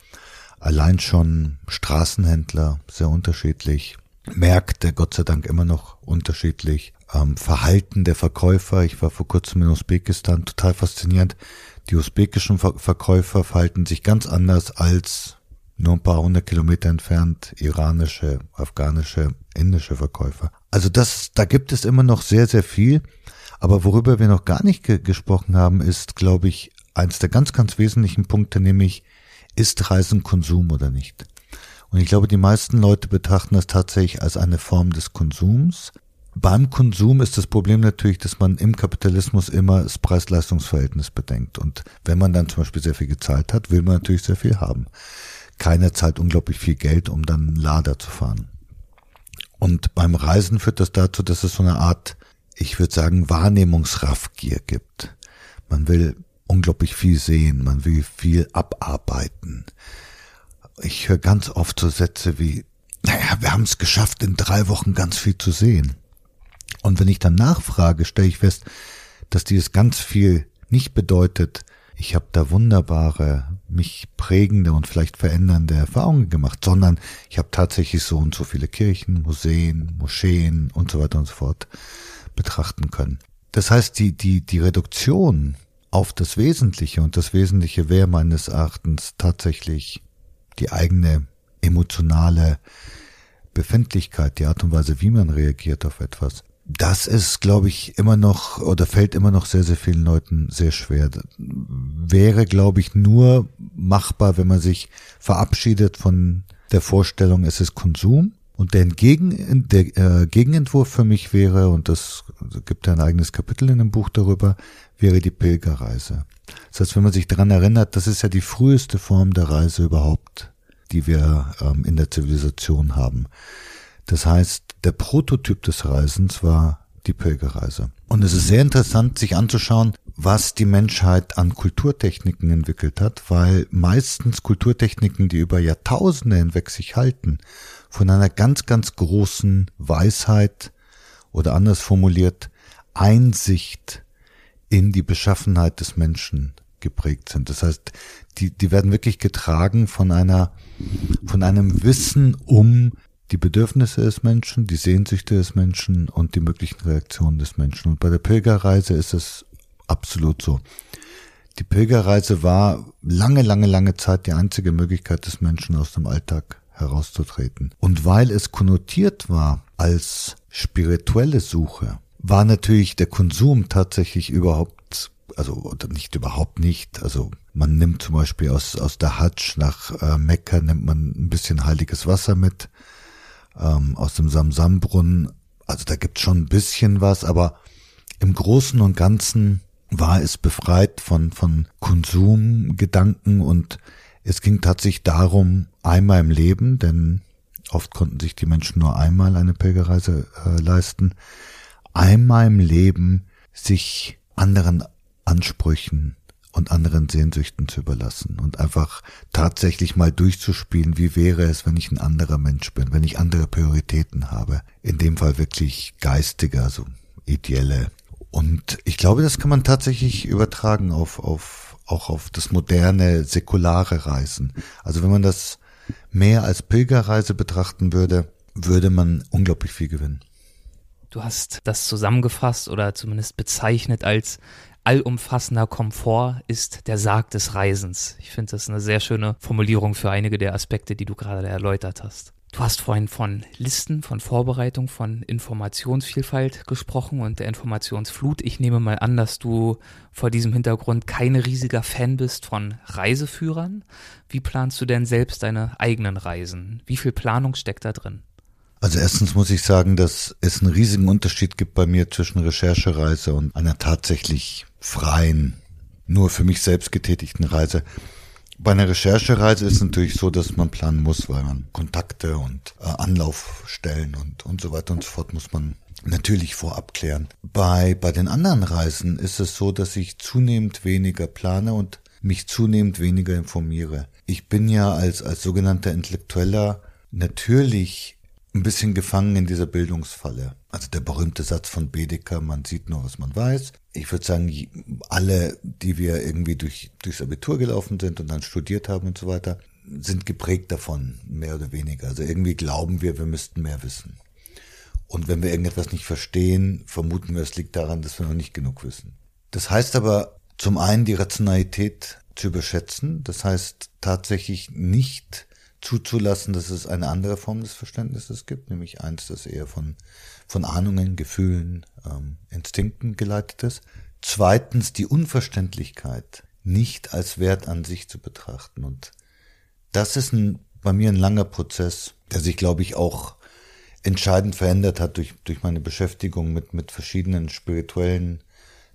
allein schon Straßenhändler, sehr unterschiedlich. Märkte, Gott sei Dank immer noch unterschiedlich. Ähm, Verhalten der Verkäufer, ich war vor kurzem in Usbekistan, total faszinierend. Die usbekischen Ver Verkäufer verhalten sich ganz anders als nur ein paar hundert Kilometer entfernt iranische, afghanische, indische Verkäufer. Also das, da gibt es immer noch sehr, sehr viel. Aber worüber wir noch gar nicht ge gesprochen haben, ist, glaube ich, eins der ganz, ganz wesentlichen Punkte, nämlich ist Reisen Konsum oder nicht? Und ich glaube, die meisten Leute betrachten das tatsächlich als eine Form des Konsums. Beim Konsum ist das Problem natürlich, dass man im Kapitalismus immer das Preis-Leistungs-Verhältnis bedenkt. Und wenn man dann zum Beispiel sehr viel gezahlt hat, will man natürlich sehr viel haben. Keiner zahlt unglaublich viel Geld, um dann einen Lader zu fahren. Und beim Reisen führt das dazu, dass es so eine Art, ich würde sagen, Wahrnehmungsraffgier gibt. Man will unglaublich viel sehen, man will viel abarbeiten. Ich höre ganz oft so Sätze wie, naja, wir haben es geschafft, in drei Wochen ganz viel zu sehen. Und wenn ich dann nachfrage, stelle ich fest, dass dieses ganz viel nicht bedeutet, ich habe da wunderbare, mich prägende und vielleicht verändernde Erfahrungen gemacht, sondern ich habe tatsächlich so und so viele Kirchen, Museen, Moscheen und so weiter und so fort betrachten können. Das heißt, die, die, die Reduktion auf das Wesentliche und das Wesentliche wäre meines Erachtens tatsächlich die eigene emotionale Befindlichkeit, die Art und Weise, wie man reagiert auf etwas das ist, glaube ich, immer noch oder fällt immer noch sehr, sehr vielen Leuten sehr schwer. Wäre, glaube ich, nur machbar, wenn man sich verabschiedet von der Vorstellung, es ist Konsum. Und der, Gegen, der äh, Gegenentwurf für mich wäre, und das gibt ja ein eigenes Kapitel in dem Buch darüber, wäre die Pilgerreise. Das heißt, wenn man sich daran erinnert, das ist ja die früheste Form der Reise überhaupt, die wir ähm, in der Zivilisation haben. Das heißt, der Prototyp des Reisens war die Pilgerreise. Und es ist sehr interessant, sich anzuschauen, was die Menschheit an Kulturtechniken entwickelt hat, weil meistens Kulturtechniken, die über Jahrtausende hinweg sich halten, von einer ganz, ganz großen Weisheit oder anders formuliert Einsicht in die Beschaffenheit des Menschen geprägt sind. Das heißt, die, die werden wirklich getragen von einer, von einem Wissen um die Bedürfnisse des Menschen, die Sehnsüchte des Menschen und die möglichen Reaktionen des Menschen. Und bei der Pilgerreise ist es absolut so. Die Pilgerreise war lange, lange, lange Zeit die einzige Möglichkeit des Menschen aus dem Alltag herauszutreten. Und weil es konnotiert war als spirituelle Suche, war natürlich der Konsum tatsächlich überhaupt, also nicht überhaupt nicht, also man nimmt zum Beispiel aus, aus der Hajj nach äh, Mekka, nimmt man ein bisschen heiliges Wasser mit, ähm, aus dem Samsambrunnen. Also da gibt's schon ein bisschen was, aber im Großen und Ganzen war es befreit von, von Konsumgedanken und es ging tatsächlich darum, einmal im Leben, denn oft konnten sich die Menschen nur einmal eine Pilgerreise äh, leisten, einmal im Leben sich anderen Ansprüchen und anderen Sehnsüchten zu überlassen und einfach tatsächlich mal durchzuspielen, wie wäre es, wenn ich ein anderer Mensch bin, wenn ich andere Prioritäten habe. In dem Fall wirklich geistige, also ideelle. Und ich glaube, das kann man tatsächlich übertragen auf, auf, auch auf das moderne, säkulare Reisen. Also wenn man das mehr als Pilgerreise betrachten würde, würde man unglaublich viel gewinnen. Du hast das zusammengefasst oder zumindest bezeichnet als allumfassender Komfort ist der Sarg des Reisens. Ich finde das eine sehr schöne Formulierung für einige der Aspekte, die du gerade erläutert hast. Du hast vorhin von Listen, von Vorbereitung, von Informationsvielfalt gesprochen und der Informationsflut. Ich nehme mal an, dass du vor diesem Hintergrund kein riesiger Fan bist von Reiseführern. Wie planst du denn selbst deine eigenen Reisen? Wie viel Planung steckt da drin? Also erstens muss ich sagen, dass es einen riesigen Unterschied gibt bei mir zwischen Recherchereise und einer tatsächlich freien, nur für mich selbst getätigten Reise. Bei einer Recherchereise ist es natürlich so, dass man planen muss, weil man Kontakte und äh, Anlaufstellen und, und so weiter und so fort muss man natürlich vorab klären. Bei, bei den anderen Reisen ist es so, dass ich zunehmend weniger plane und mich zunehmend weniger informiere. Ich bin ja als, als sogenannter Intellektueller natürlich ein bisschen gefangen in dieser Bildungsfalle. Also der berühmte Satz von Bedecker, man sieht nur, was man weiß. Ich würde sagen, alle, die wir irgendwie durch, durchs Abitur gelaufen sind und dann studiert haben und so weiter, sind geprägt davon, mehr oder weniger. Also irgendwie glauben wir, wir müssten mehr wissen. Und wenn wir irgendetwas nicht verstehen, vermuten wir, es liegt daran, dass wir noch nicht genug wissen. Das heißt aber zum einen die Rationalität zu überschätzen. Das heißt tatsächlich nicht zuzulassen, dass es eine andere Form des Verständnisses gibt, nämlich eins, das eher von, von Ahnungen, Gefühlen, ähm, Instinkten geleitet ist. Zweitens die Unverständlichkeit nicht als Wert an sich zu betrachten. Und das ist ein, bei mir ein langer Prozess, der sich, glaube ich, auch entscheidend verändert hat durch, durch meine Beschäftigung mit, mit verschiedenen spirituellen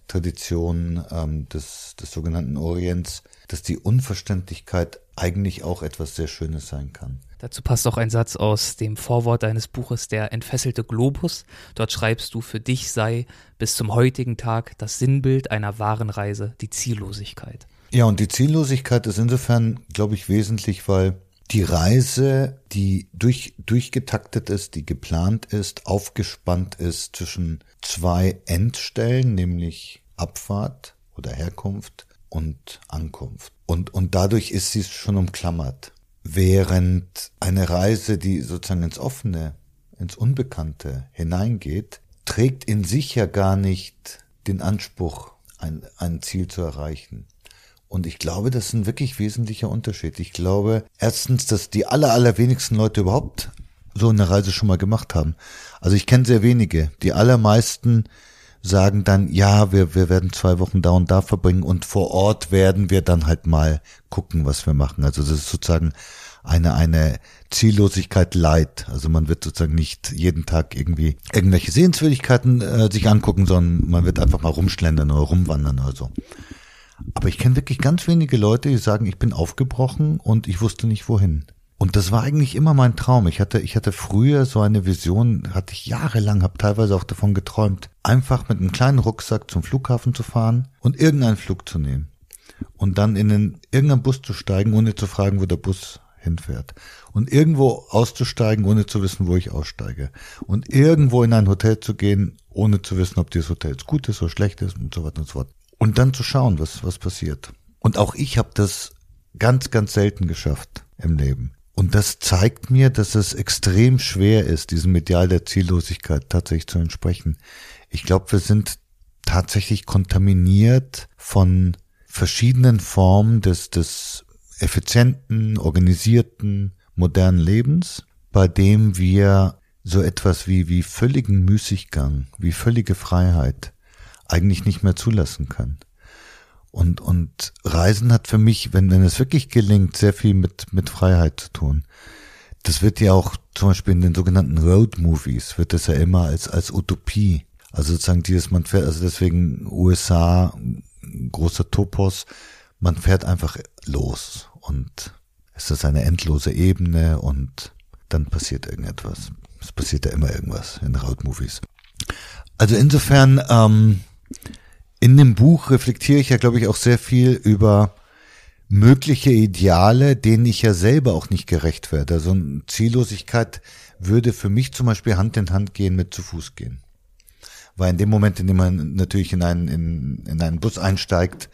Traditionen ähm, des, des sogenannten Orients, dass die Unverständlichkeit eigentlich auch etwas sehr Schönes sein kann. Dazu passt auch ein Satz aus dem Vorwort deines Buches Der entfesselte Globus. Dort schreibst du, für dich sei bis zum heutigen Tag das Sinnbild einer wahren Reise die Ziellosigkeit. Ja, und die Ziellosigkeit ist insofern, glaube ich, wesentlich, weil die Reise, die durch, durchgetaktet ist, die geplant ist, aufgespannt ist zwischen zwei Endstellen, nämlich Abfahrt oder Herkunft und Ankunft. Und, und dadurch ist sie schon umklammert. Während eine Reise, die sozusagen ins Offene, ins Unbekannte hineingeht, trägt in sich ja gar nicht den Anspruch, ein, ein Ziel zu erreichen. Und ich glaube, das ist ein wirklich wesentlicher Unterschied. Ich glaube, erstens, dass die aller, allerwenigsten Leute überhaupt so eine Reise schon mal gemacht haben. Also ich kenne sehr wenige. Die allermeisten sagen dann, ja, wir, wir werden zwei Wochen da und da verbringen und vor Ort werden wir dann halt mal gucken, was wir machen. Also das ist sozusagen eine, eine Ziellosigkeit leid. Also man wird sozusagen nicht jeden Tag irgendwie irgendwelche Sehenswürdigkeiten äh, sich angucken, sondern man wird einfach mal rumschlendern oder rumwandern oder so. Aber ich kenne wirklich ganz wenige Leute, die sagen, ich bin aufgebrochen und ich wusste nicht wohin. Und das war eigentlich immer mein Traum. Ich hatte, ich hatte früher so eine Vision, hatte ich jahrelang, habe teilweise auch davon geträumt, einfach mit einem kleinen Rucksack zum Flughafen zu fahren und irgendeinen Flug zu nehmen. Und dann in den, irgendeinen Bus zu steigen, ohne zu fragen, wo der Bus hinfährt. Und irgendwo auszusteigen, ohne zu wissen, wo ich aussteige. Und irgendwo in ein Hotel zu gehen, ohne zu wissen, ob dieses Hotel jetzt gut ist oder schlecht ist und so weiter und so fort. Und dann zu schauen, was, was passiert. Und auch ich habe das ganz, ganz selten geschafft im Leben. Und das zeigt mir, dass es extrem schwer ist, diesem Medial der Ziellosigkeit tatsächlich zu entsprechen. Ich glaube, wir sind tatsächlich kontaminiert von verschiedenen Formen des, des effizienten, organisierten, modernen Lebens, bei dem wir so etwas wie, wie völligen Müßiggang, wie völlige Freiheit eigentlich nicht mehr zulassen können. Und, und Reisen hat für mich, wenn, wenn es wirklich gelingt, sehr viel mit, mit Freiheit zu tun. Das wird ja auch zum Beispiel in den sogenannten Road Movies, wird das ja immer als, als Utopie. Also sozusagen dieses, man fährt, also deswegen USA, großer Topos, man fährt einfach los und es ist eine endlose Ebene und dann passiert irgendetwas. Es passiert ja immer irgendwas in Road Movies. Also insofern, ähm, in dem Buch reflektiere ich ja, glaube ich, auch sehr viel über mögliche Ideale, denen ich ja selber auch nicht gerecht werde. Also Ziellosigkeit würde für mich zum Beispiel Hand in Hand gehen mit zu Fuß gehen. Weil in dem Moment, in dem man natürlich in einen, in, in einen Bus einsteigt,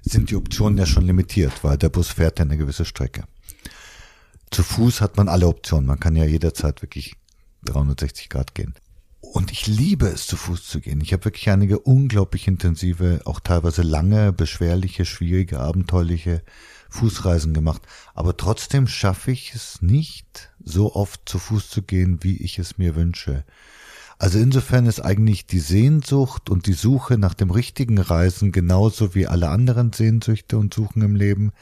sind die Optionen ja schon limitiert, weil der Bus fährt ja eine gewisse Strecke. Zu Fuß hat man alle Optionen. Man kann ja jederzeit wirklich 360 Grad gehen. Und ich liebe es, zu Fuß zu gehen. Ich habe wirklich einige unglaublich intensive, auch teilweise lange, beschwerliche, schwierige, abenteuerliche Fußreisen gemacht. Aber trotzdem schaffe ich es nicht, so oft zu Fuß zu gehen, wie ich es mir wünsche. Also insofern ist eigentlich die Sehnsucht und die Suche nach dem richtigen Reisen genauso wie alle anderen Sehnsüchte und Suchen im Leben.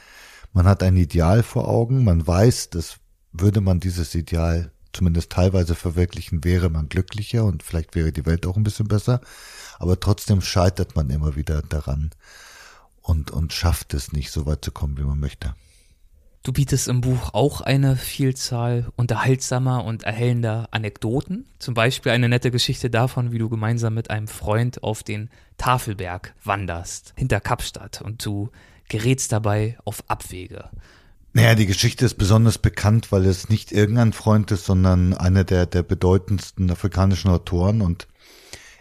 Man hat ein Ideal vor Augen, man weiß, dass würde man dieses Ideal zumindest teilweise verwirklichen, wäre man glücklicher und vielleicht wäre die Welt auch ein bisschen besser. Aber trotzdem scheitert man immer wieder daran und, und schafft es nicht, so weit zu kommen, wie man möchte. Du bietest im Buch auch eine Vielzahl unterhaltsamer und erhellender Anekdoten. Zum Beispiel eine nette Geschichte davon, wie du gemeinsam mit einem Freund auf den Tafelberg wanderst, hinter Kapstadt, und du gerätst dabei auf Abwege. Naja, die Geschichte ist besonders bekannt, weil es nicht irgendein Freund ist, sondern einer der, der bedeutendsten afrikanischen Autoren und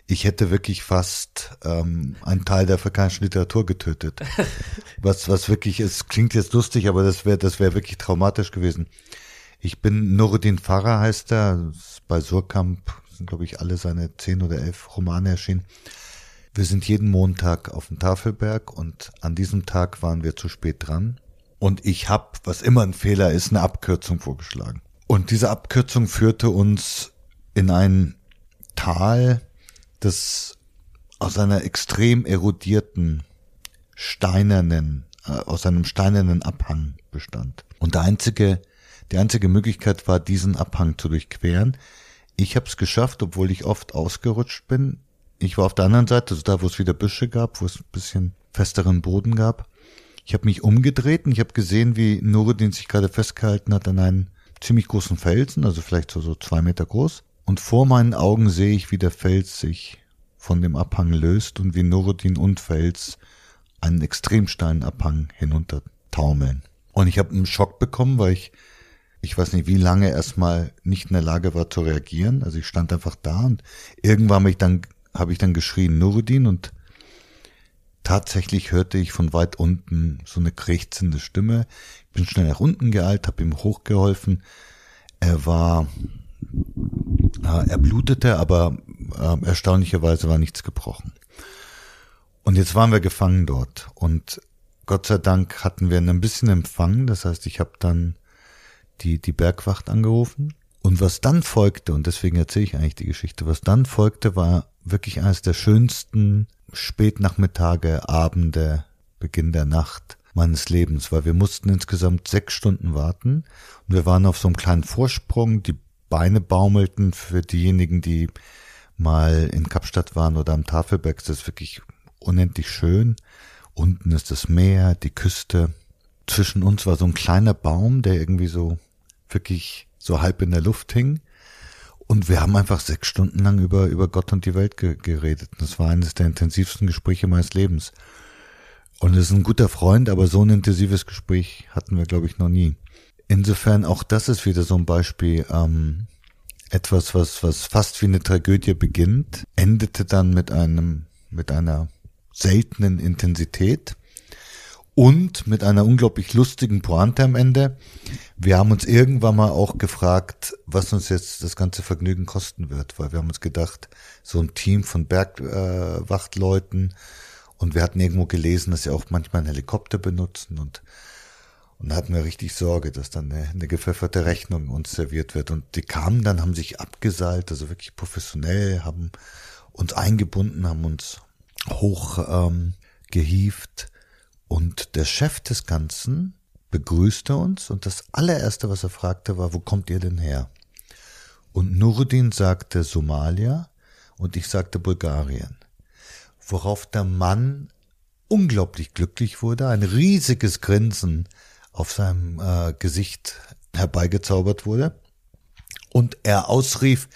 ich hätte wirklich fast ähm, einen Teil der afrikanischen Literatur getötet. Was, was wirklich, es klingt jetzt lustig, aber das wäre das wäre wirklich traumatisch gewesen. Ich bin Nuruddin Farah heißt er, bei Surkamp sind, glaube ich, alle seine zehn oder elf Romane erschienen. Wir sind jeden Montag auf dem Tafelberg und an diesem Tag waren wir zu spät dran. Und ich habe, was immer ein Fehler ist, eine Abkürzung vorgeschlagen. Und diese Abkürzung führte uns in ein Tal, das aus einer extrem erodierten, steinernen, äh, aus einem steinernen Abhang bestand. Und der einzige, die einzige Möglichkeit war, diesen Abhang zu durchqueren. Ich habe es geschafft, obwohl ich oft ausgerutscht bin. Ich war auf der anderen Seite, also da, wo es wieder Büsche gab, wo es ein bisschen festeren Boden gab. Ich habe mich umgedreht und ich habe gesehen, wie Nuruddin sich gerade festgehalten hat an einem ziemlich großen Felsen, also vielleicht so, so zwei Meter groß. Und vor meinen Augen sehe ich, wie der Fels sich von dem Abhang löst und wie Nuruddin und Fels einen extrem steilen Abhang hinunter taumeln. Und ich habe einen Schock bekommen, weil ich, ich weiß nicht, wie lange erstmal nicht in der Lage war zu reagieren. Also ich stand einfach da und irgendwann habe ich dann, habe ich dann geschrien, Nuruddin, und tatsächlich hörte ich von weit unten so eine krächzende Stimme. Ich bin schnell nach unten geeilt, habe ihm hochgeholfen. Er war er blutete, aber äh, erstaunlicherweise war nichts gebrochen. Und jetzt waren wir gefangen dort und Gott sei Dank hatten wir ein bisschen Empfang, das heißt, ich habe dann die, die Bergwacht angerufen. Und was dann folgte, und deswegen erzähle ich eigentlich die Geschichte, was dann folgte, war wirklich eines der schönsten Spätnachmittage, Abende, Beginn der Nacht meines Lebens, weil wir mussten insgesamt sechs Stunden warten und wir waren auf so einem kleinen Vorsprung, die Beine baumelten für diejenigen, die mal in Kapstadt waren oder am Tafelberg. Das ist wirklich unendlich schön. Unten ist das Meer, die Küste. Zwischen uns war so ein kleiner Baum, der irgendwie so wirklich so halb in der Luft hing. Und wir haben einfach sechs Stunden lang über, über Gott und die Welt ge geredet. Das war eines der intensivsten Gespräche meines Lebens. Und es ist ein guter Freund, aber so ein intensives Gespräch hatten wir, glaube ich, noch nie. Insofern auch das ist wieder so ein Beispiel, ähm, etwas, was, was fast wie eine Tragödie beginnt, endete dann mit einem, mit einer seltenen Intensität und mit einer unglaublich lustigen Pointe am Ende. Wir haben uns irgendwann mal auch gefragt, was uns jetzt das ganze Vergnügen kosten wird, weil wir haben uns gedacht, so ein Team von Bergwachtleuten äh, und wir hatten irgendwo gelesen, dass sie auch manchmal einen Helikopter benutzen und und da hatten wir richtig Sorge, dass dann eine, eine gepfefferte Rechnung uns serviert wird. Und die kamen dann, haben sich abgeseilt, also wirklich professionell, haben uns eingebunden, haben uns hoch ähm, gehieft. Und der Chef des Ganzen begrüßte uns und das allererste, was er fragte, war, wo kommt ihr denn her? Und Nuruddin sagte Somalia und ich sagte Bulgarien. Worauf der Mann unglaublich glücklich wurde, ein riesiges Grinsen auf seinem äh, Gesicht herbeigezaubert wurde und er ausrief,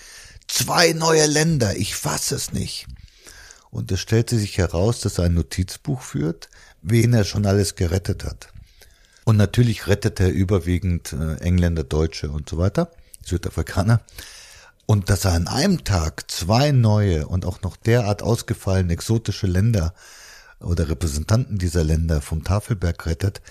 zwei neue Länder, ich fass es nicht. Und es stellte sich heraus, dass er ein Notizbuch führt, wen er schon alles gerettet hat. Und natürlich rettet er überwiegend äh, Engländer, Deutsche und so weiter, Südafrikaner. Und dass er an einem Tag zwei neue und auch noch derart ausgefallene exotische Länder oder Repräsentanten dieser Länder vom Tafelberg rettet,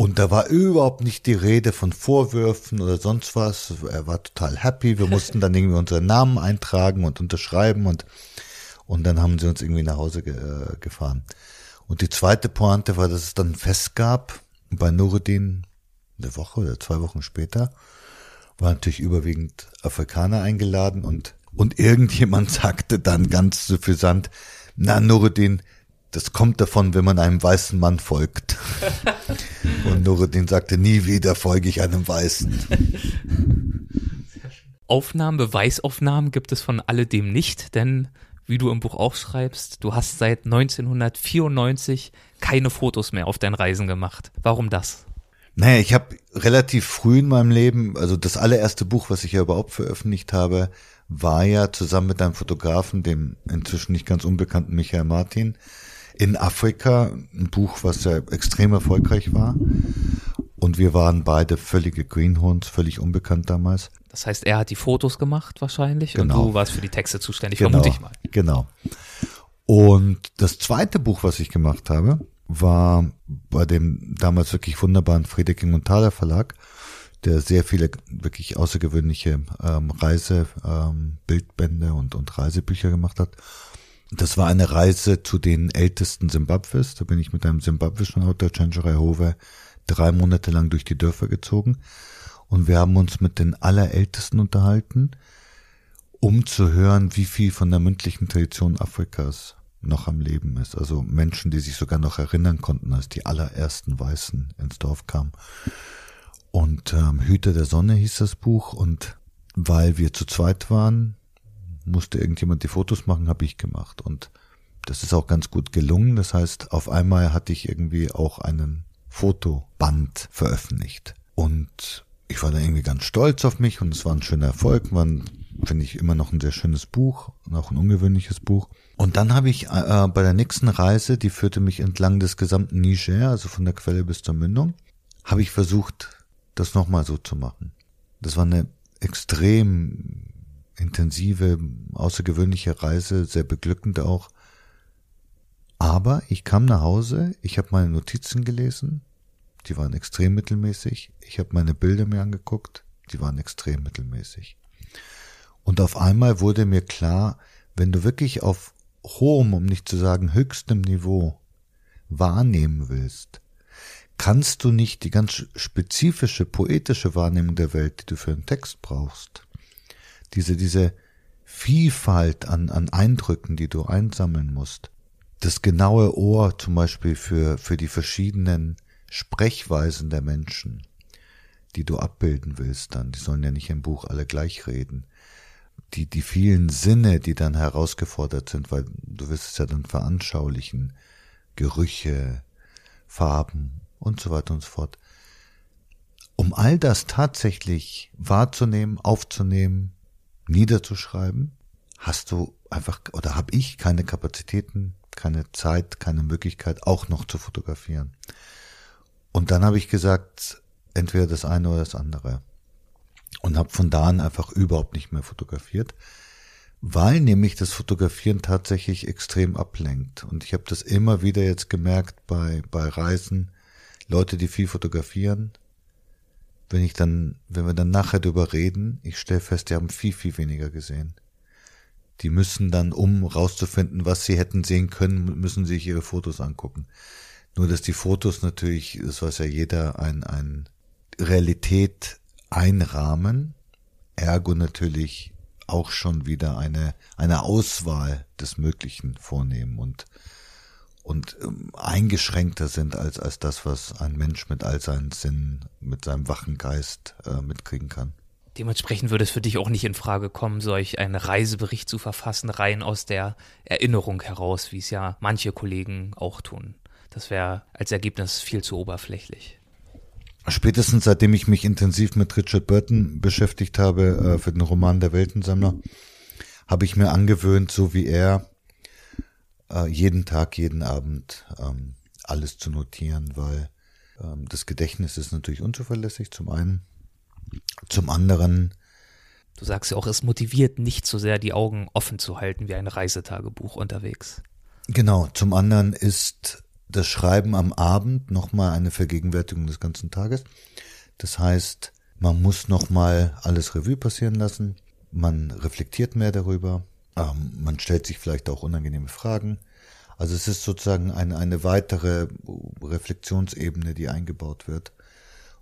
und da war überhaupt nicht die Rede von Vorwürfen oder sonst was. Er war total happy. Wir mussten dann irgendwie unseren Namen eintragen und unterschreiben und, und dann haben sie uns irgendwie nach Hause ge äh, gefahren. Und die zweite Pointe war, dass es dann ein Fest gab bei Nuruddin eine Woche oder zwei Wochen später war natürlich überwiegend Afrikaner eingeladen und und irgendjemand sagte dann ganz suffisant, na Nuruddin, das kommt davon, wenn man einem weißen Mann folgt. und Nuruddin sagte, nie wieder folge ich einem Weißen. Aufnahmen, Beweisaufnahmen gibt es von alledem nicht, denn wie du im Buch auch schreibst, du hast seit 1994 keine Fotos mehr auf deinen Reisen gemacht. Warum das? Naja, ich habe relativ früh in meinem Leben, also das allererste Buch, was ich ja überhaupt veröffentlicht habe, war ja zusammen mit einem Fotografen, dem inzwischen nicht ganz unbekannten Michael Martin, in Afrika, ein Buch, was ja extrem erfolgreich war. Und wir waren beide völlige Greenhorns, völlig unbekannt damals. Das heißt, er hat die Fotos gemacht wahrscheinlich Genau. und du warst für die Texte zuständig, Genau, vermute ich mal. Genau. Und das zweite Buch, was ich gemacht habe, war bei dem damals wirklich wunderbaren Friedeking und Thaler Verlag, der sehr viele wirklich außergewöhnliche ähm, Reise, ähm, und, und Reisebücher gemacht hat. Das war eine Reise zu den ältesten Simbabwes. Da bin ich mit einem simbabwischen Autor, Chenjerai Hove, drei Monate lang durch die Dörfer gezogen. Und wir haben uns mit den Allerältesten unterhalten, um zu hören, wie viel von der mündlichen Tradition Afrikas noch am Leben ist. Also Menschen, die sich sogar noch erinnern konnten, als die allerersten Weißen ins Dorf kamen. Und ähm, Hüter der Sonne hieß das Buch. Und weil wir zu zweit waren, musste irgendjemand die Fotos machen, habe ich gemacht. Und das ist auch ganz gut gelungen. Das heißt, auf einmal hatte ich irgendwie auch einen Fotoband veröffentlicht. Und ich war da irgendwie ganz stolz auf mich und es war ein schöner Erfolg. Ein, finde ich, immer noch ein sehr schönes Buch und auch ein ungewöhnliches Buch. Und dann habe ich äh, bei der nächsten Reise, die führte mich entlang des gesamten Niger, also von der Quelle bis zur Mündung, habe ich versucht, das nochmal so zu machen. Das war eine extrem intensive, außergewöhnliche Reise, sehr beglückend auch. Aber ich kam nach Hause, ich habe meine Notizen gelesen, die waren extrem mittelmäßig. Ich habe meine Bilder mir angeguckt, die waren extrem mittelmäßig. Und auf einmal wurde mir klar, wenn du wirklich auf hohem, um nicht zu sagen höchstem Niveau wahrnehmen willst, kannst du nicht die ganz spezifische poetische Wahrnehmung der Welt, die du für einen Text brauchst, diese, diese Vielfalt an, an Eindrücken, die du einsammeln musst, das genaue Ohr zum Beispiel für, für die verschiedenen Sprechweisen der Menschen, die du abbilden willst dann, die sollen ja nicht im Buch alle gleich reden, die, die vielen Sinne, die dann herausgefordert sind, weil du wirst es ja dann veranschaulichen, Gerüche, Farben und so weiter und so fort. Um all das tatsächlich wahrzunehmen, aufzunehmen, niederzuschreiben, hast du einfach oder habe ich keine Kapazitäten, keine Zeit, keine Möglichkeit, auch noch zu fotografieren. Und dann habe ich gesagt, entweder das eine oder das andere. Und habe von da an einfach überhaupt nicht mehr fotografiert, weil nämlich das Fotografieren tatsächlich extrem ablenkt. Und ich habe das immer wieder jetzt gemerkt bei, bei Reisen, Leute, die viel fotografieren, wenn ich dann, wenn wir dann nachher darüber reden, ich stelle fest, die haben viel, viel weniger gesehen. Die müssen dann, um rauszufinden, was sie hätten sehen können, müssen sich ihre Fotos angucken. Nur, dass die Fotos natürlich, das weiß ja jeder, ein, ein Realität einrahmen, ergo natürlich auch schon wieder eine, eine Auswahl des Möglichen vornehmen und, und ähm, eingeschränkter sind als, als das, was ein Mensch mit all seinen Sinnen, mit seinem wachen Geist äh, mitkriegen kann. Dementsprechend würde es für dich auch nicht in Frage kommen, solch einen Reisebericht zu verfassen, rein aus der Erinnerung heraus, wie es ja manche Kollegen auch tun. Das wäre als Ergebnis viel zu oberflächlich. Spätestens seitdem ich mich intensiv mit Richard Burton beschäftigt habe äh, für den Roman Der Weltensammler, habe ich mir angewöhnt, so wie er, äh, jeden Tag, jeden Abend ähm, alles zu notieren, weil ähm, das Gedächtnis ist natürlich unzuverlässig zum einen. Zum anderen, Du sagst ja auch, es motiviert nicht so sehr, die Augen offen zu halten wie ein Reisetagebuch unterwegs. genau, zum anderen ist das Schreiben am Abend nochmal eine Vergegenwärtigung des ganzen Tages. Das heißt, man muss nochmal alles Revue passieren lassen, man reflektiert mehr darüber, ähm, man stellt sich vielleicht auch unangenehme Fragen, Also es ist sozusagen eine, eine weitere Reflexionsebene, die eingebaut wird.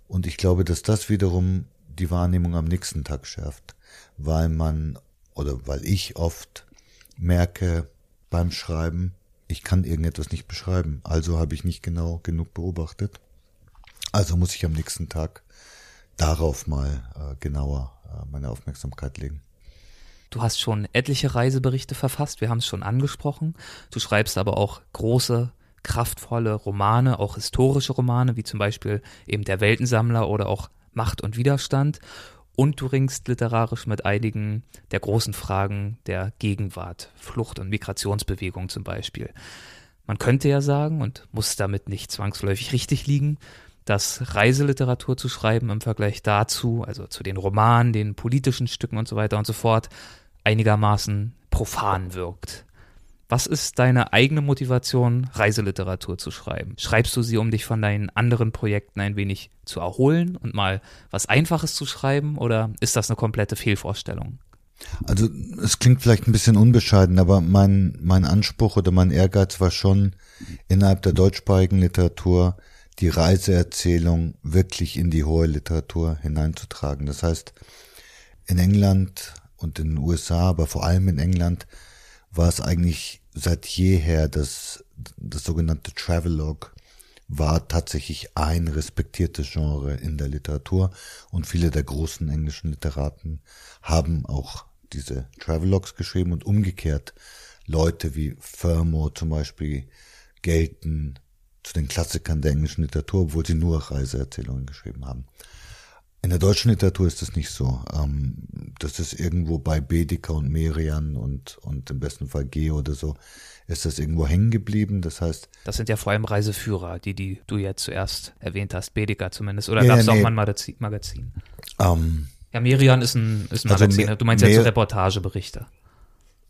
Und ich glaube, dass das wiederum die Wahrnehmung am nächsten Tag schärft, weil man oder weil ich oft merke beim Schreiben, ich kann irgendetwas nicht beschreiben, also habe ich nicht genau genug beobachtet. Also muss ich am nächsten Tag darauf mal äh, genauer äh, meine Aufmerksamkeit legen. Du hast schon etliche Reiseberichte verfasst, wir haben es schon angesprochen. Du schreibst aber auch große, kraftvolle Romane, auch historische Romane, wie zum Beispiel eben Der Weltensammler oder auch Macht und Widerstand. Und du ringst literarisch mit einigen der großen Fragen der Gegenwart, Flucht- und Migrationsbewegung zum Beispiel. Man könnte ja sagen, und muss damit nicht zwangsläufig richtig liegen, dass Reiseliteratur zu schreiben im Vergleich dazu, also zu den Romanen, den politischen Stücken und so weiter und so fort, einigermaßen profan wirkt. Was ist deine eigene Motivation, Reiseliteratur zu schreiben? Schreibst du sie, um dich von deinen anderen Projekten ein wenig zu erholen und mal was Einfaches zu schreiben, oder ist das eine komplette Fehlvorstellung? Also es klingt vielleicht ein bisschen unbescheiden, aber mein, mein Anspruch oder mein Ehrgeiz war schon, innerhalb der deutschsprachigen Literatur die Reiseerzählung wirklich in die hohe Literatur hineinzutragen. Das heißt, in England und in den USA, aber vor allem in England, war es eigentlich seit jeher das, das sogenannte Travelogue war tatsächlich ein respektiertes Genre in der Literatur und viele der großen englischen Literaten haben auch diese Travelogues geschrieben und umgekehrt Leute wie Fermo zum Beispiel gelten zu den Klassikern der englischen Literatur, obwohl sie nur Reiseerzählungen geschrieben haben. In der deutschen Literatur ist das nicht so. Ähm, das ist irgendwo bei Bedeker und Merian und, und im besten Fall Geo oder so, ist das irgendwo hängen geblieben. Das heißt. Das sind ja vor allem Reiseführer, die, die du jetzt zuerst erwähnt hast, Bedeker zumindest. Oder gab es nee. auch mal ein Magazin? Magazin? Ähm, ja, Merian ist ein, ist ein also Magazin. Also, du meinst jetzt so Reportageberichte.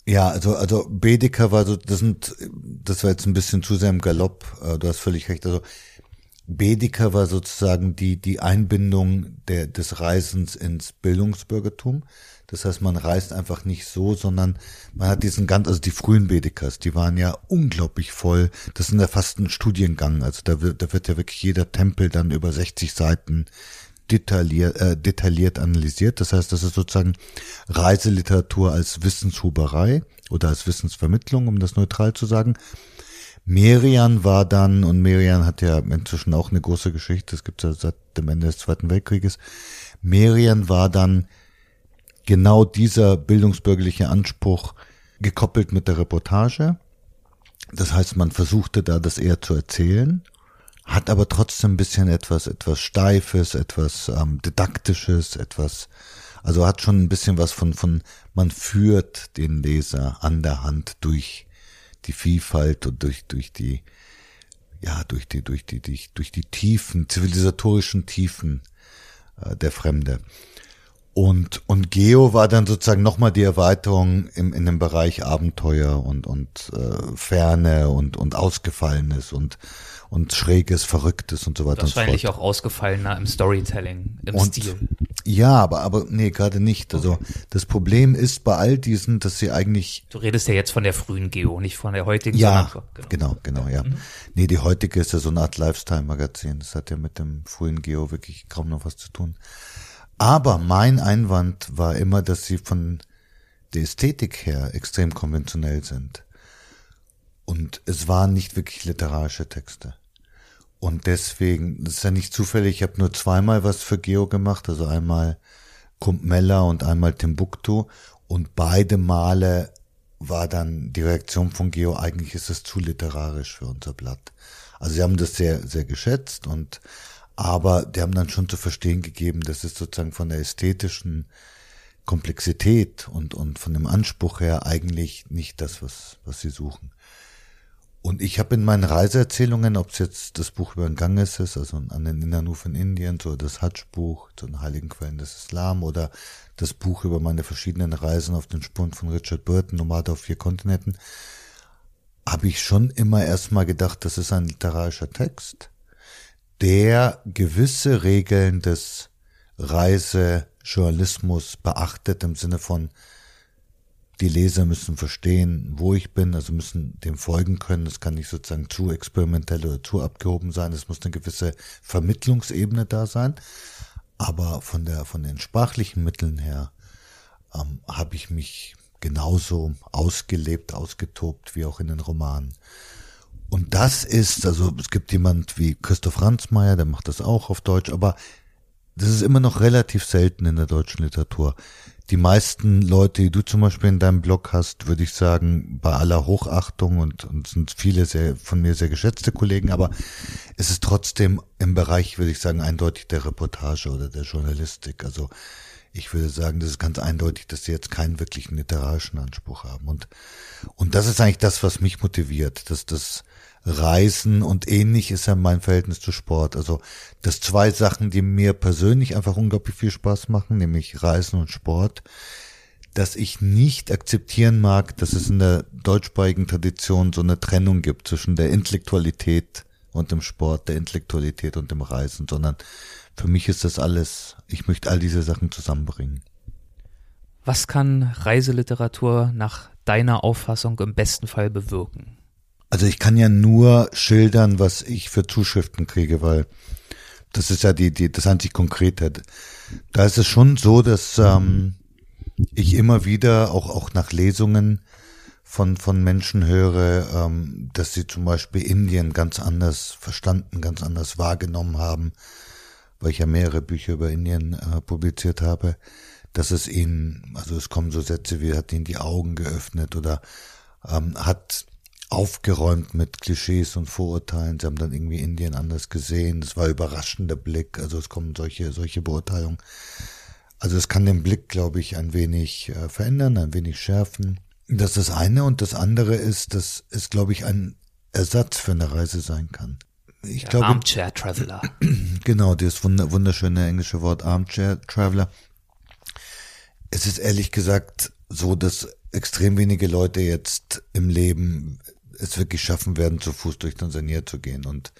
Ja, also, also Bedeker war so, das sind, das war jetzt ein bisschen zu sehr im Galopp, äh, du hast völlig recht, also Bedeker war sozusagen die, die Einbindung der, des Reisens ins Bildungsbürgertum. Das heißt, man reist einfach nicht so, sondern man hat diesen ganz, also die frühen Bedekers, die waren ja unglaublich voll. Das ist ja fast ein Studiengang. Also da wird, da wird ja wirklich jeder Tempel dann über 60 Seiten detailliert, äh, detailliert analysiert. Das heißt, das ist sozusagen Reiseliteratur als Wissenshuberei oder als Wissensvermittlung, um das neutral zu sagen. Merian war dann, und Merian hat ja inzwischen auch eine große Geschichte, das gibt es ja seit dem Ende des Zweiten Weltkrieges. Merian war dann genau dieser bildungsbürgerliche Anspruch gekoppelt mit der Reportage. Das heißt, man versuchte da das eher zu erzählen hat aber trotzdem ein bisschen etwas, etwas Steifes, etwas ähm, Didaktisches, etwas, also hat schon ein bisschen was von, von, man führt den Leser an der Hand durch die Vielfalt und durch, durch die, ja, durch die, durch die, durch, durch die Tiefen, zivilisatorischen Tiefen äh, der Fremde. Und, und Geo war dann sozusagen nochmal die Erweiterung im, in dem Bereich Abenteuer und, und äh, Ferne und, und Ausgefallenes und und Schräges, Verrücktes und so weiter. Wahrscheinlich so auch ausgefallener im Storytelling, im und, Stil. Ja, aber, aber nee, gerade nicht. Also okay. das Problem ist bei all diesen, dass sie eigentlich. Du redest ja jetzt von der frühen Geo, nicht von der heutigen. Ja, genau, genau, genau ja. Mhm. Nee, die heutige ist ja so eine Art Lifestyle-Magazin. Das hat ja mit dem frühen Geo wirklich kaum noch was zu tun. Aber mein Einwand war immer, dass sie von der Ästhetik her extrem konventionell sind. Und es waren nicht wirklich literarische Texte. Und deswegen, das ist ja nicht zufällig, ich habe nur zweimal was für Geo gemacht, also einmal Kumpmella und einmal Timbuktu. Und beide Male war dann die Reaktion von Geo, eigentlich ist es zu literarisch für unser Blatt. Also sie haben das sehr, sehr geschätzt und aber die haben dann schon zu verstehen gegeben, dass es sozusagen von der ästhetischen Komplexität und, und von dem Anspruch her eigentlich nicht das, was, was sie suchen. Und ich habe in meinen Reiseerzählungen, ob es jetzt das Buch über den Ganges ist, also an den Innernuf in Indien, so das Hajj-Buch zu den heiligen Quellen des Islam oder das Buch über meine verschiedenen Reisen auf den Spuren von Richard Burton, Nomade auf vier Kontinenten, habe ich schon immer erstmal gedacht, das ist ein literarischer Text, der gewisse Regeln des Reisejournalismus beachtet im Sinne von die Leser müssen verstehen, wo ich bin, also müssen dem folgen können. Es kann nicht sozusagen zu experimentell oder zu abgehoben sein. Es muss eine gewisse Vermittlungsebene da sein. Aber von der, von den sprachlichen Mitteln her ähm, habe ich mich genauso ausgelebt, ausgetobt wie auch in den Romanen. Und das ist, also es gibt jemand wie Christoph Ransmayr, der macht das auch auf Deutsch, aber das ist immer noch relativ selten in der deutschen Literatur. Die meisten Leute, die du zum Beispiel in deinem Blog hast, würde ich sagen, bei aller Hochachtung und, und sind viele sehr von mir sehr geschätzte Kollegen, aber es ist trotzdem im Bereich, würde ich sagen, eindeutig der Reportage oder der Journalistik. Also ich würde sagen, das ist ganz eindeutig, dass sie jetzt keinen wirklichen literarischen Anspruch haben. Und, und das ist eigentlich das, was mich motiviert, dass das Reisen und ähnlich ist ja mein Verhältnis zu Sport. Also das zwei Sachen, die mir persönlich einfach unglaublich viel Spaß machen, nämlich Reisen und Sport, dass ich nicht akzeptieren mag, dass es in der deutschsprachigen Tradition so eine Trennung gibt zwischen der Intellektualität und dem Sport, der Intellektualität und dem Reisen, sondern für mich ist das alles, ich möchte all diese Sachen zusammenbringen. Was kann Reiseliteratur nach deiner Auffassung im besten Fall bewirken? Also ich kann ja nur schildern, was ich für Zuschriften kriege, weil das ist ja die, die, das einzig Konkrete. Da ist es schon so, dass ähm, ich immer wieder auch, auch nach Lesungen von, von Menschen höre, ähm, dass sie zum Beispiel Indien ganz anders verstanden, ganz anders wahrgenommen haben, weil ich ja mehrere Bücher über Indien äh, publiziert habe, dass es ihnen, also es kommen so Sätze wie hat ihnen die Augen geöffnet oder ähm, hat aufgeräumt mit Klischees und Vorurteilen. Sie haben dann irgendwie Indien anders gesehen. Das war überraschender Blick. Also es kommen solche, solche Beurteilungen. Also es kann den Blick, glaube ich, ein wenig äh, verändern, ein wenig schärfen. Das ist das eine. Und das andere ist, dass es, glaube ich, ein Ersatz für eine Reise sein kann. Ich ja, glaube, Armchair Traveler. Genau, das wunderschöne englische Wort Armchair Traveler. Es ist ehrlich gesagt so, dass extrem wenige Leute jetzt im Leben es wirklich schaffen werden, zu Fuß durch Tansania zu gehen. Und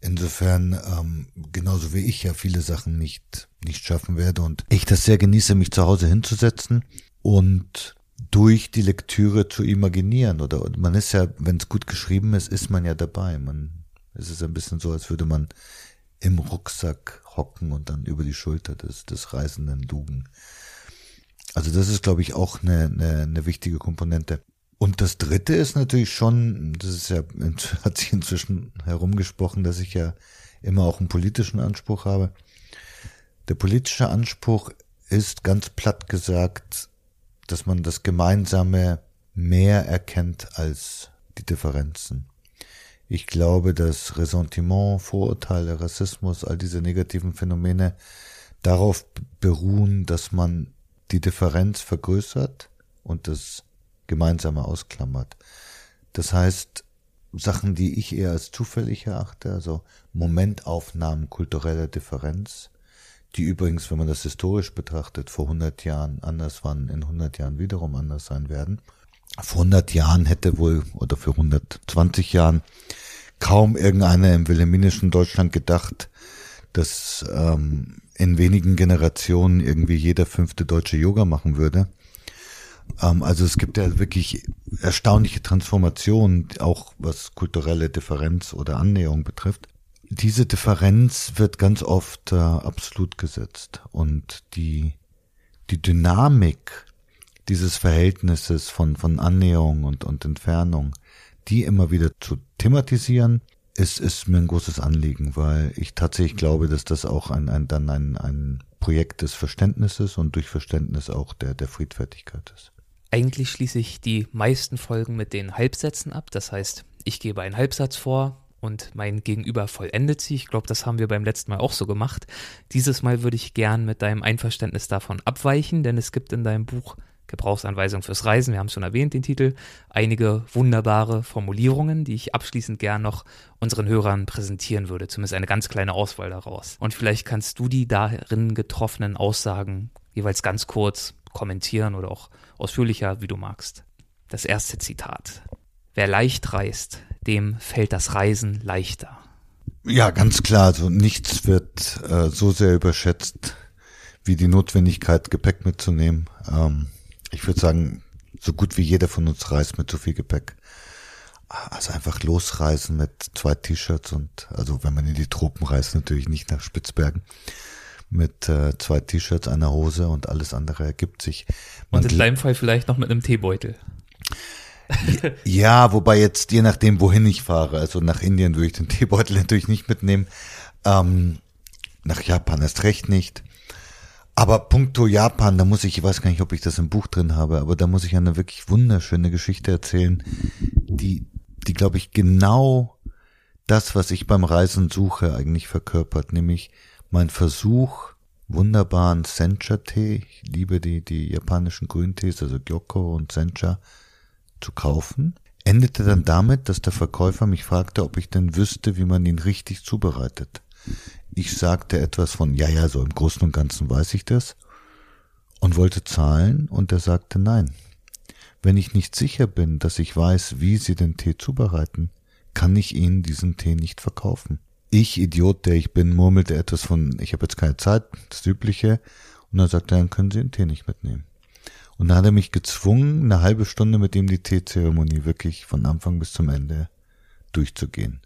insofern, ähm, genauso wie ich ja viele Sachen nicht, nicht schaffen werde und ich das sehr genieße, mich zu Hause hinzusetzen und durch die Lektüre zu imaginieren. Oder man ist ja, wenn es gut geschrieben ist, ist man ja dabei. Man, es ist ein bisschen so, als würde man im Rucksack hocken und dann über die Schulter des, des Reisenden lugen. Also das ist, glaube ich, auch eine, eine, eine wichtige Komponente. Und das dritte ist natürlich schon, das ist ja, hat sich inzwischen herumgesprochen, dass ich ja immer auch einen politischen Anspruch habe. Der politische Anspruch ist ganz platt gesagt, dass man das Gemeinsame mehr erkennt als die Differenzen. Ich glaube, dass Ressentiment, Vorurteile, Rassismus, all diese negativen Phänomene darauf beruhen, dass man die Differenz vergrößert und das Gemeinsame ausklammert. Das heißt, Sachen, die ich eher als zufällig erachte, also Momentaufnahmen kultureller Differenz, die übrigens, wenn man das historisch betrachtet, vor 100 Jahren anders waren, in 100 Jahren wiederum anders sein werden. Vor 100 Jahren hätte wohl, oder für 120 Jahren, kaum irgendeiner im wilhelminischen Deutschland gedacht, dass ähm, in wenigen Generationen irgendwie jeder fünfte Deutsche Yoga machen würde. Ähm, also es gibt ja wirklich erstaunliche Transformationen, auch was kulturelle Differenz oder Annäherung betrifft. Diese Differenz wird ganz oft äh, absolut gesetzt und die, die Dynamik dieses Verhältnisses von, von Annäherung und, und Entfernung, die immer wieder zu thematisieren, ist, ist mir ein großes Anliegen, weil ich tatsächlich glaube, dass das auch ein, ein, dann ein, ein Projekt des Verständnisses und durch Verständnis auch der, der Friedfertigkeit ist. Eigentlich schließe ich die meisten Folgen mit den Halbsätzen ab. Das heißt, ich gebe einen Halbsatz vor und mein Gegenüber vollendet sie. Ich glaube, das haben wir beim letzten Mal auch so gemacht. Dieses Mal würde ich gern mit deinem Einverständnis davon abweichen, denn es gibt in deinem Buch Gebrauchsanweisung fürs Reisen, wir haben es schon erwähnt, den Titel, einige wunderbare Formulierungen, die ich abschließend gern noch unseren Hörern präsentieren würde, zumindest eine ganz kleine Auswahl daraus. Und vielleicht kannst du die darin getroffenen Aussagen jeweils ganz kurz kommentieren oder auch ausführlicher, wie du magst. Das erste Zitat. Wer leicht reist, dem fällt das Reisen leichter. Ja, ganz klar. Also nichts wird äh, so sehr überschätzt wie die Notwendigkeit, Gepäck mitzunehmen. Ähm, ich würde sagen, so gut wie jeder von uns reist mit so viel Gepäck. Also einfach losreisen mit zwei T-Shirts und, also wenn man in die Tropen reist, natürlich nicht nach Spitzbergen, mit äh, zwei T-Shirts, einer Hose und alles andere ergibt sich. Man und in deinem Fall vielleicht noch mit einem Teebeutel. Ja, wobei jetzt je nachdem, wohin ich fahre, also nach Indien würde ich den Teebeutel natürlich nicht mitnehmen, ähm, nach Japan erst recht nicht. Aber puncto Japan, da muss ich, ich weiß gar nicht, ob ich das im Buch drin habe, aber da muss ich eine wirklich wunderschöne Geschichte erzählen, die, die glaube ich genau das, was ich beim Reisen suche, eigentlich verkörpert, nämlich mein Versuch, wunderbaren Sencha-Tee, ich liebe die, die japanischen Grüntees, also Gyoko und Sencha, zu kaufen, endete dann damit, dass der Verkäufer mich fragte, ob ich denn wüsste, wie man ihn richtig zubereitet. Ich sagte etwas von, ja, ja, so im Großen und Ganzen weiß ich das und wollte zahlen und er sagte nein. Wenn ich nicht sicher bin, dass ich weiß, wie Sie den Tee zubereiten, kann ich Ihnen diesen Tee nicht verkaufen. Ich, Idiot, der ich bin, murmelte etwas von, ich habe jetzt keine Zeit, das Übliche, und dann sagte er, dann können Sie den Tee nicht mitnehmen. Und dann hat er mich gezwungen, eine halbe Stunde mit ihm die Teezeremonie wirklich von Anfang bis zum Ende durchzugehen.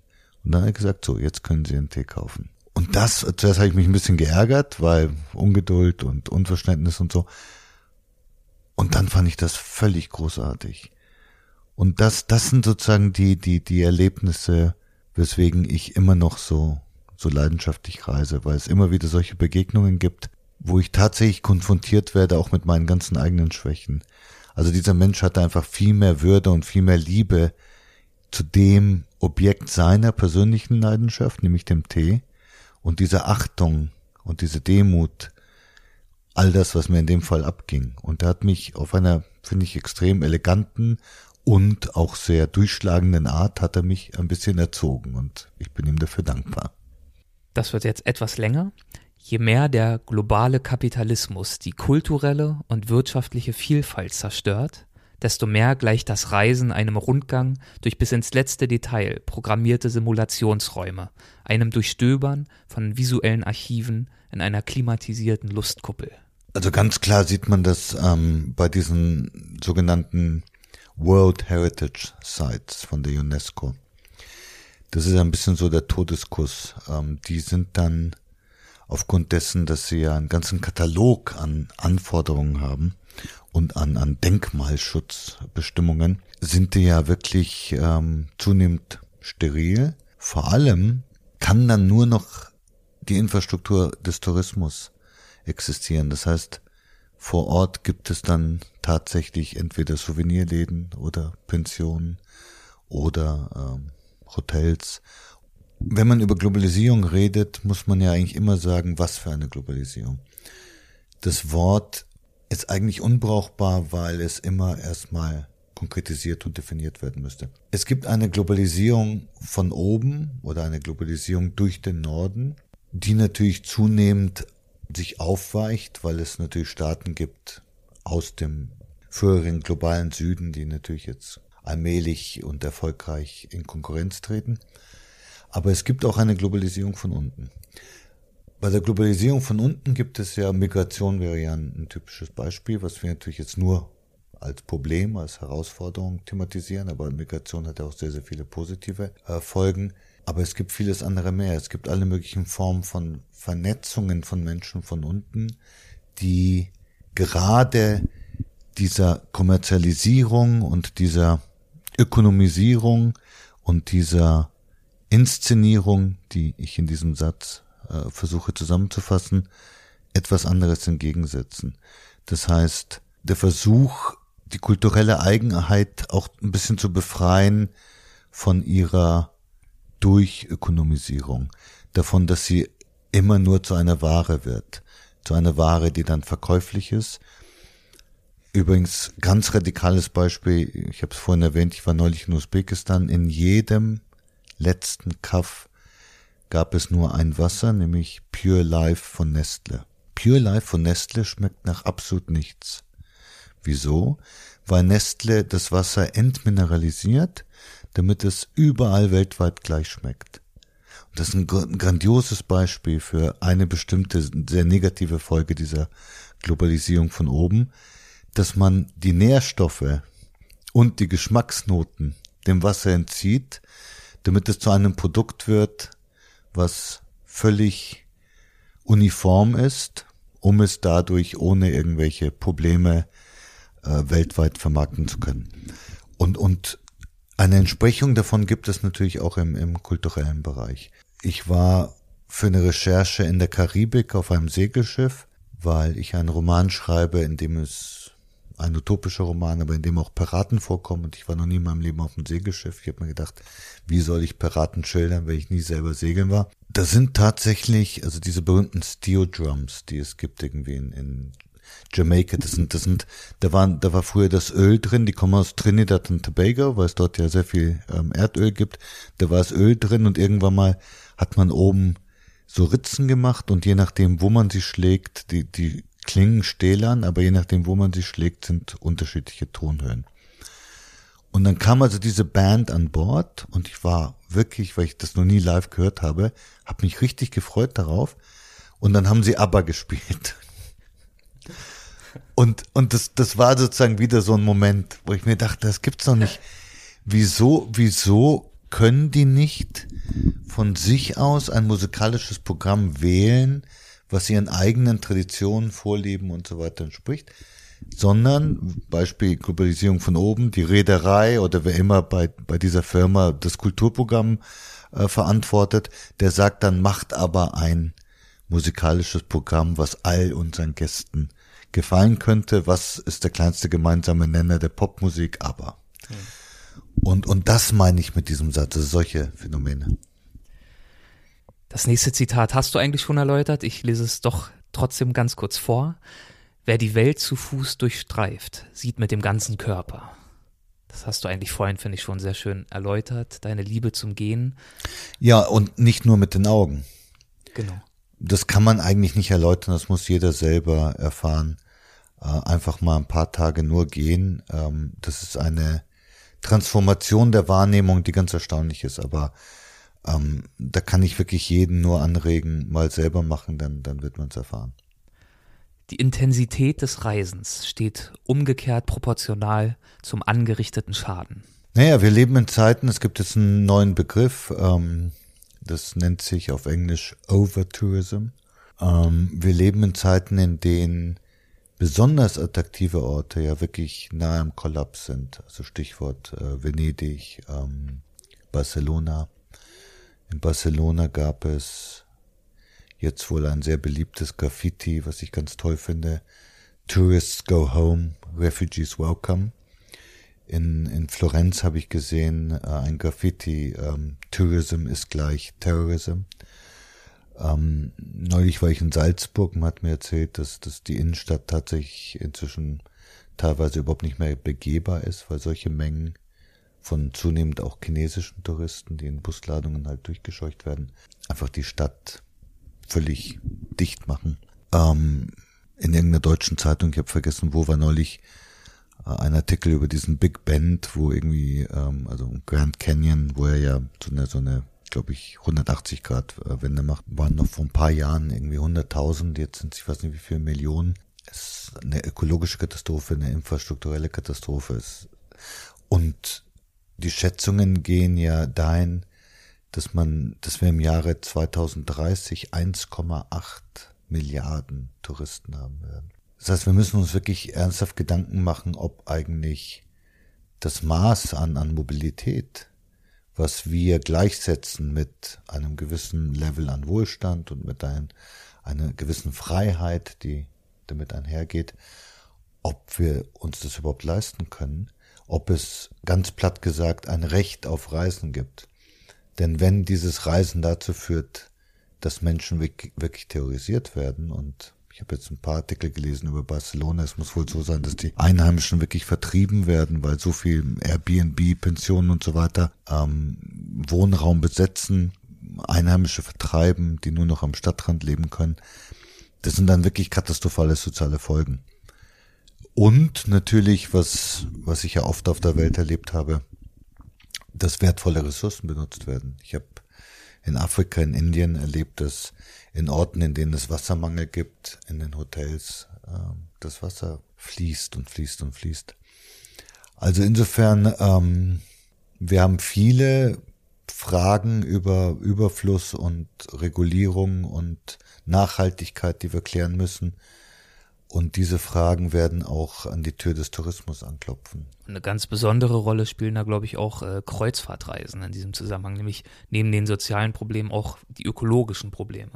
Und dann hat er gesagt, so, jetzt können Sie einen Tee kaufen. Und das, zuerst habe ich mich ein bisschen geärgert, weil Ungeduld und Unverständnis und so. Und dann fand ich das völlig großartig. Und das, das sind sozusagen die, die, die Erlebnisse, weswegen ich immer noch so, so leidenschaftlich reise, weil es immer wieder solche Begegnungen gibt, wo ich tatsächlich konfrontiert werde, auch mit meinen ganzen eigenen Schwächen. Also dieser Mensch hatte einfach viel mehr Würde und viel mehr Liebe zu dem Objekt seiner persönlichen Leidenschaft, nämlich dem Tee, und diese Achtung und diese Demut, all das, was mir in dem Fall abging. Und er hat mich auf einer, finde ich, extrem eleganten und auch sehr durchschlagenden Art hat er mich ein bisschen erzogen und ich bin ihm dafür dankbar. Das wird jetzt etwas länger. Je mehr der globale Kapitalismus die kulturelle und wirtschaftliche Vielfalt zerstört, desto mehr gleicht das Reisen einem Rundgang durch bis ins letzte Detail programmierte Simulationsräume, einem Durchstöbern von visuellen Archiven in einer klimatisierten Lustkuppel. Also ganz klar sieht man das ähm, bei diesen sogenannten World Heritage Sites von der UNESCO. Das ist ein bisschen so der Todeskuss. Ähm, die sind dann aufgrund dessen, dass sie ja einen ganzen Katalog an Anforderungen haben und an, an Denkmalschutzbestimmungen, sind die ja wirklich ähm, zunehmend steril. Vor allem kann dann nur noch die Infrastruktur des Tourismus existieren. Das heißt, vor Ort gibt es dann tatsächlich entweder Souvenirläden oder Pensionen oder ähm, Hotels wenn man über Globalisierung redet, muss man ja eigentlich immer sagen, was für eine Globalisierung. Das Wort ist eigentlich unbrauchbar, weil es immer erstmal konkretisiert und definiert werden müsste. Es gibt eine Globalisierung von oben oder eine Globalisierung durch den Norden, die natürlich zunehmend sich aufweicht, weil es natürlich Staaten gibt aus dem früheren globalen Süden, die natürlich jetzt allmählich und erfolgreich in Konkurrenz treten. Aber es gibt auch eine Globalisierung von unten. Bei der Globalisierung von unten gibt es ja Migration wäre ja ein, typisches Beispiel, was wir natürlich jetzt nur als Problem, als Herausforderung thematisieren, aber Migration hat ja auch sehr, sehr viele positive äh, Folgen. Aber es gibt vieles andere mehr. Es gibt alle möglichen Formen von Vernetzungen von Menschen von unten, die gerade dieser Kommerzialisierung und dieser Ökonomisierung und dieser Inszenierung, die ich in diesem Satz äh, versuche zusammenzufassen, etwas anderes entgegensetzen. Das heißt, der Versuch, die kulturelle Eigenheit auch ein bisschen zu befreien von ihrer Durchökonomisierung, davon, dass sie immer nur zu einer Ware wird, zu einer Ware, die dann verkäuflich ist. Übrigens, ganz radikales Beispiel, ich habe es vorhin erwähnt, ich war neulich in Usbekistan, in jedem letzten Kaff gab es nur ein Wasser, nämlich Pure Life von Nestle. Pure Life von Nestle schmeckt nach absolut nichts. Wieso? Weil Nestle das Wasser entmineralisiert, damit es überall weltweit gleich schmeckt. Und das ist ein grandioses Beispiel für eine bestimmte sehr negative Folge dieser Globalisierung von oben, dass man die Nährstoffe und die Geschmacksnoten dem Wasser entzieht, damit es zu einem Produkt wird, was völlig uniform ist, um es dadurch ohne irgendwelche Probleme äh, weltweit vermarkten zu können. Und, und eine Entsprechung davon gibt es natürlich auch im, im kulturellen Bereich. Ich war für eine Recherche in der Karibik auf einem Segelschiff, weil ich einen Roman schreibe, in dem es ein utopischer Roman, aber in dem auch Piraten vorkommen. Und ich war noch nie in meinem Leben auf einem Segelschiff. Ich habe mir gedacht, wie soll ich Piraten schildern, wenn ich nie selber segeln war? Da sind tatsächlich, also diese berühmten Steel Drums, die es gibt irgendwie in, in Jamaica, das sind, das sind, da waren, da war früher das Öl drin, die kommen aus Trinidad und Tobago, weil es dort ja sehr viel ähm, Erdöl gibt. Da war das Öl drin und irgendwann mal hat man oben so Ritzen gemacht und je nachdem, wo man sie schlägt, die, die klingen stählern, aber je nachdem, wo man sie schlägt, sind unterschiedliche Tonhöhen. Und dann kam also diese Band an Bord und ich war wirklich, weil ich das noch nie live gehört habe, habe mich richtig gefreut darauf. Und dann haben sie ABBA gespielt. Und, und das, das war sozusagen wieder so ein Moment, wo ich mir dachte, das gibt's doch nicht. Wieso, wieso können die nicht von sich aus ein musikalisches Programm wählen, was ihren eigenen Traditionen, Vorlieben und so weiter entspricht, sondern Beispiel Globalisierung von oben, die Reederei oder wer immer bei, bei dieser Firma das Kulturprogramm äh, verantwortet, der sagt dann, macht aber ein musikalisches Programm, was all unseren Gästen gefallen könnte. Was ist der kleinste gemeinsame Nenner der Popmusik? Aber. Ja. Und, und das meine ich mit diesem Satz, also solche Phänomene. Das nächste Zitat hast du eigentlich schon erläutert. Ich lese es doch trotzdem ganz kurz vor. Wer die Welt zu Fuß durchstreift, sieht mit dem ganzen Körper. Das hast du eigentlich vorhin, finde ich, schon sehr schön erläutert. Deine Liebe zum Gehen. Ja, und nicht nur mit den Augen. Genau. Das kann man eigentlich nicht erläutern, das muss jeder selber erfahren. Äh, einfach mal ein paar Tage nur gehen. Ähm, das ist eine Transformation der Wahrnehmung, die ganz erstaunlich ist, aber ähm, da kann ich wirklich jeden nur anregen, mal selber machen, dann, dann wird man es erfahren. Die Intensität des Reisens steht umgekehrt proportional zum angerichteten Schaden. Naja, wir leben in Zeiten, es gibt jetzt einen neuen Begriff, ähm, das nennt sich auf Englisch Overtourism. Ähm, wir leben in Zeiten, in denen besonders attraktive Orte ja wirklich nahe am Kollaps sind. Also Stichwort äh, Venedig, ähm, Barcelona. In Barcelona gab es jetzt wohl ein sehr beliebtes Graffiti, was ich ganz toll finde. Tourists go home, refugees welcome. In, in Florenz habe ich gesehen äh, ein Graffiti, ähm, Tourism ist gleich Terrorism. Ähm, neulich war ich in Salzburg und hat mir erzählt, dass, dass die Innenstadt tatsächlich inzwischen teilweise überhaupt nicht mehr begehbar ist, weil solche Mengen von zunehmend auch chinesischen Touristen, die in Busladungen halt durchgescheucht werden, einfach die Stadt völlig dicht machen. Ähm, in irgendeiner deutschen Zeitung, ich habe vergessen, wo war neulich ein Artikel über diesen Big Bend, wo irgendwie, ähm, also Grand Canyon, wo er ja so eine, so eine glaube ich, 180 Grad äh, Wende macht, waren noch vor ein paar Jahren irgendwie 100.000, jetzt sind es, ich weiß nicht wie viele Millionen. Es ist eine ökologische Katastrophe, eine infrastrukturelle Katastrophe. Und die Schätzungen gehen ja dahin, dass man, dass wir im Jahre 2030 1,8 Milliarden Touristen haben werden. Das heißt, wir müssen uns wirklich ernsthaft Gedanken machen, ob eigentlich das Maß an, an Mobilität, was wir gleichsetzen mit einem gewissen Level an Wohlstand und mit ein, einer gewissen Freiheit, die damit einhergeht, ob wir uns das überhaupt leisten können ob es ganz platt gesagt ein Recht auf Reisen gibt. Denn wenn dieses Reisen dazu führt, dass Menschen wirklich terrorisiert werden und ich habe jetzt ein paar Artikel gelesen über Barcelona. Es muss wohl so sein, dass die Einheimischen wirklich vertrieben werden, weil so viel Airbnb, Pensionen und so weiter ähm, Wohnraum besetzen, Einheimische vertreiben, die nur noch am Stadtrand leben können. Das sind dann wirklich katastrophale soziale Folgen. Und natürlich, was, was ich ja oft auf der Welt erlebt habe, dass wertvolle Ressourcen benutzt werden. Ich habe in Afrika, in Indien erlebt es, in Orten, in denen es Wassermangel gibt, in den Hotels, äh, das Wasser fließt und fließt und fließt. Also insofern, ähm, wir haben viele Fragen über Überfluss und Regulierung und Nachhaltigkeit, die wir klären müssen. Und diese Fragen werden auch an die Tür des Tourismus anklopfen. Eine ganz besondere Rolle spielen da, glaube ich, auch äh, Kreuzfahrtreisen in diesem Zusammenhang, nämlich neben den sozialen Problemen auch die ökologischen Probleme.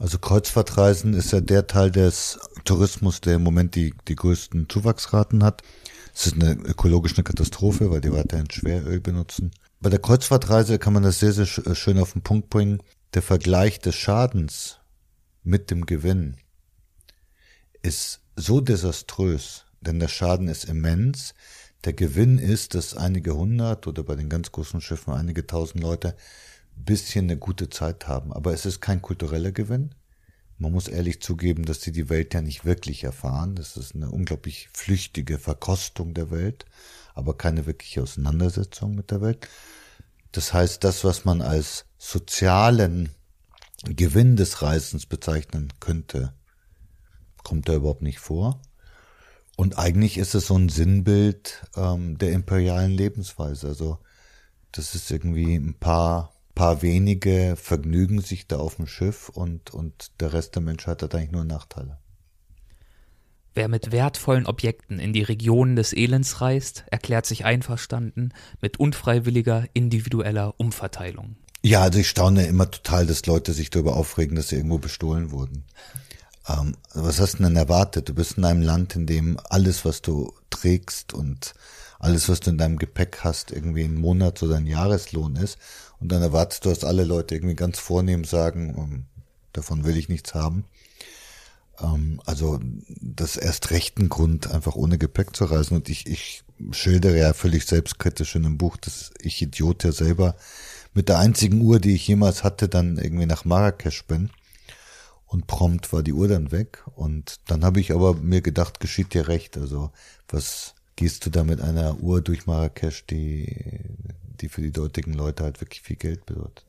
Also Kreuzfahrtreisen ist ja der Teil des Tourismus, der im Moment die, die größten Zuwachsraten hat. Es ist eine ökologische Katastrophe, weil die weiterhin Schweröl benutzen. Bei der Kreuzfahrtreise kann man das sehr, sehr schön auf den Punkt bringen. Der Vergleich des Schadens mit dem Gewinn ist so desaströs, denn der Schaden ist immens. Der Gewinn ist, dass einige hundert oder bei den ganz großen Schiffen einige tausend Leute bisschen eine gute Zeit haben. Aber es ist kein kultureller Gewinn. Man muss ehrlich zugeben, dass sie die Welt ja nicht wirklich erfahren. Das ist eine unglaublich flüchtige Verkostung der Welt, aber keine wirkliche Auseinandersetzung mit der Welt. Das heißt, das, was man als sozialen Gewinn des Reisens bezeichnen könnte, kommt da überhaupt nicht vor. Und eigentlich ist es so ein Sinnbild ähm, der imperialen Lebensweise. Also das ist irgendwie ein paar, paar wenige vergnügen sich da auf dem Schiff und, und der Rest der Menschheit hat eigentlich nur Nachteile. Wer mit wertvollen Objekten in die Regionen des Elends reist, erklärt sich einverstanden mit unfreiwilliger individueller Umverteilung. Ja, also ich staune immer total, dass Leute sich darüber aufregen, dass sie irgendwo bestohlen wurden. Ähm, was hast du denn erwartet? Du bist in einem Land, in dem alles, was du trägst und alles, was du in deinem Gepäck hast, irgendwie ein Monats- oder ein Jahreslohn ist. Und dann erwartest du, dass alle Leute irgendwie ganz vornehm sagen, ähm, davon will ich nichts haben. Ähm, also das erst rechten Grund, einfach ohne Gepäck zu reisen. Und ich, ich schildere ja völlig selbstkritisch in dem Buch, dass ich Idiot ja selber mit der einzigen Uhr, die ich jemals hatte, dann irgendwie nach Marrakesch bin und prompt war die Uhr dann weg. Und dann habe ich aber mir gedacht, geschieht dir recht. Also was gehst du da mit einer Uhr durch Marrakesch, die, die für die dortigen Leute halt wirklich viel Geld bedeutet.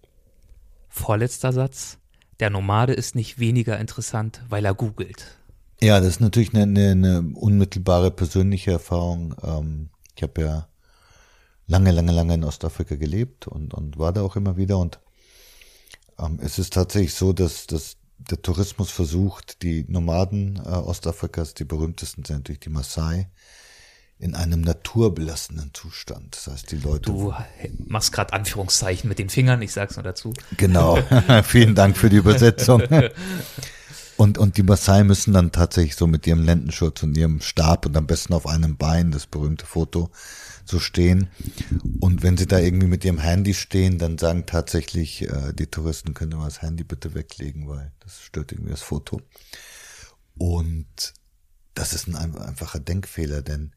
Vorletzter Satz. Der Nomade ist nicht weniger interessant, weil er googelt. Ja, das ist natürlich eine, eine, eine unmittelbare persönliche Erfahrung. Ähm, ich habe ja lange, lange, lange in Ostafrika gelebt und, und war da auch immer wieder. Und ähm, es ist tatsächlich so, dass, dass der Tourismus versucht, die Nomaden äh, Ostafrikas, die berühmtesten sind natürlich die Maasai, in einem naturbelassenen Zustand. Das heißt, die Leute. Du machst gerade Anführungszeichen mit den Fingern, ich sag's nur dazu. Genau. Vielen Dank für die Übersetzung. Und, und die Maasai müssen dann tatsächlich so mit ihrem Lendenschutz und ihrem Stab und am besten auf einem Bein, das berühmte Foto, so stehen. Und wenn sie da irgendwie mit ihrem Handy stehen, dann sagen tatsächlich äh, die Touristen, können mal das Handy bitte weglegen, weil das stört irgendwie das Foto. Und das ist ein einfacher Denkfehler, denn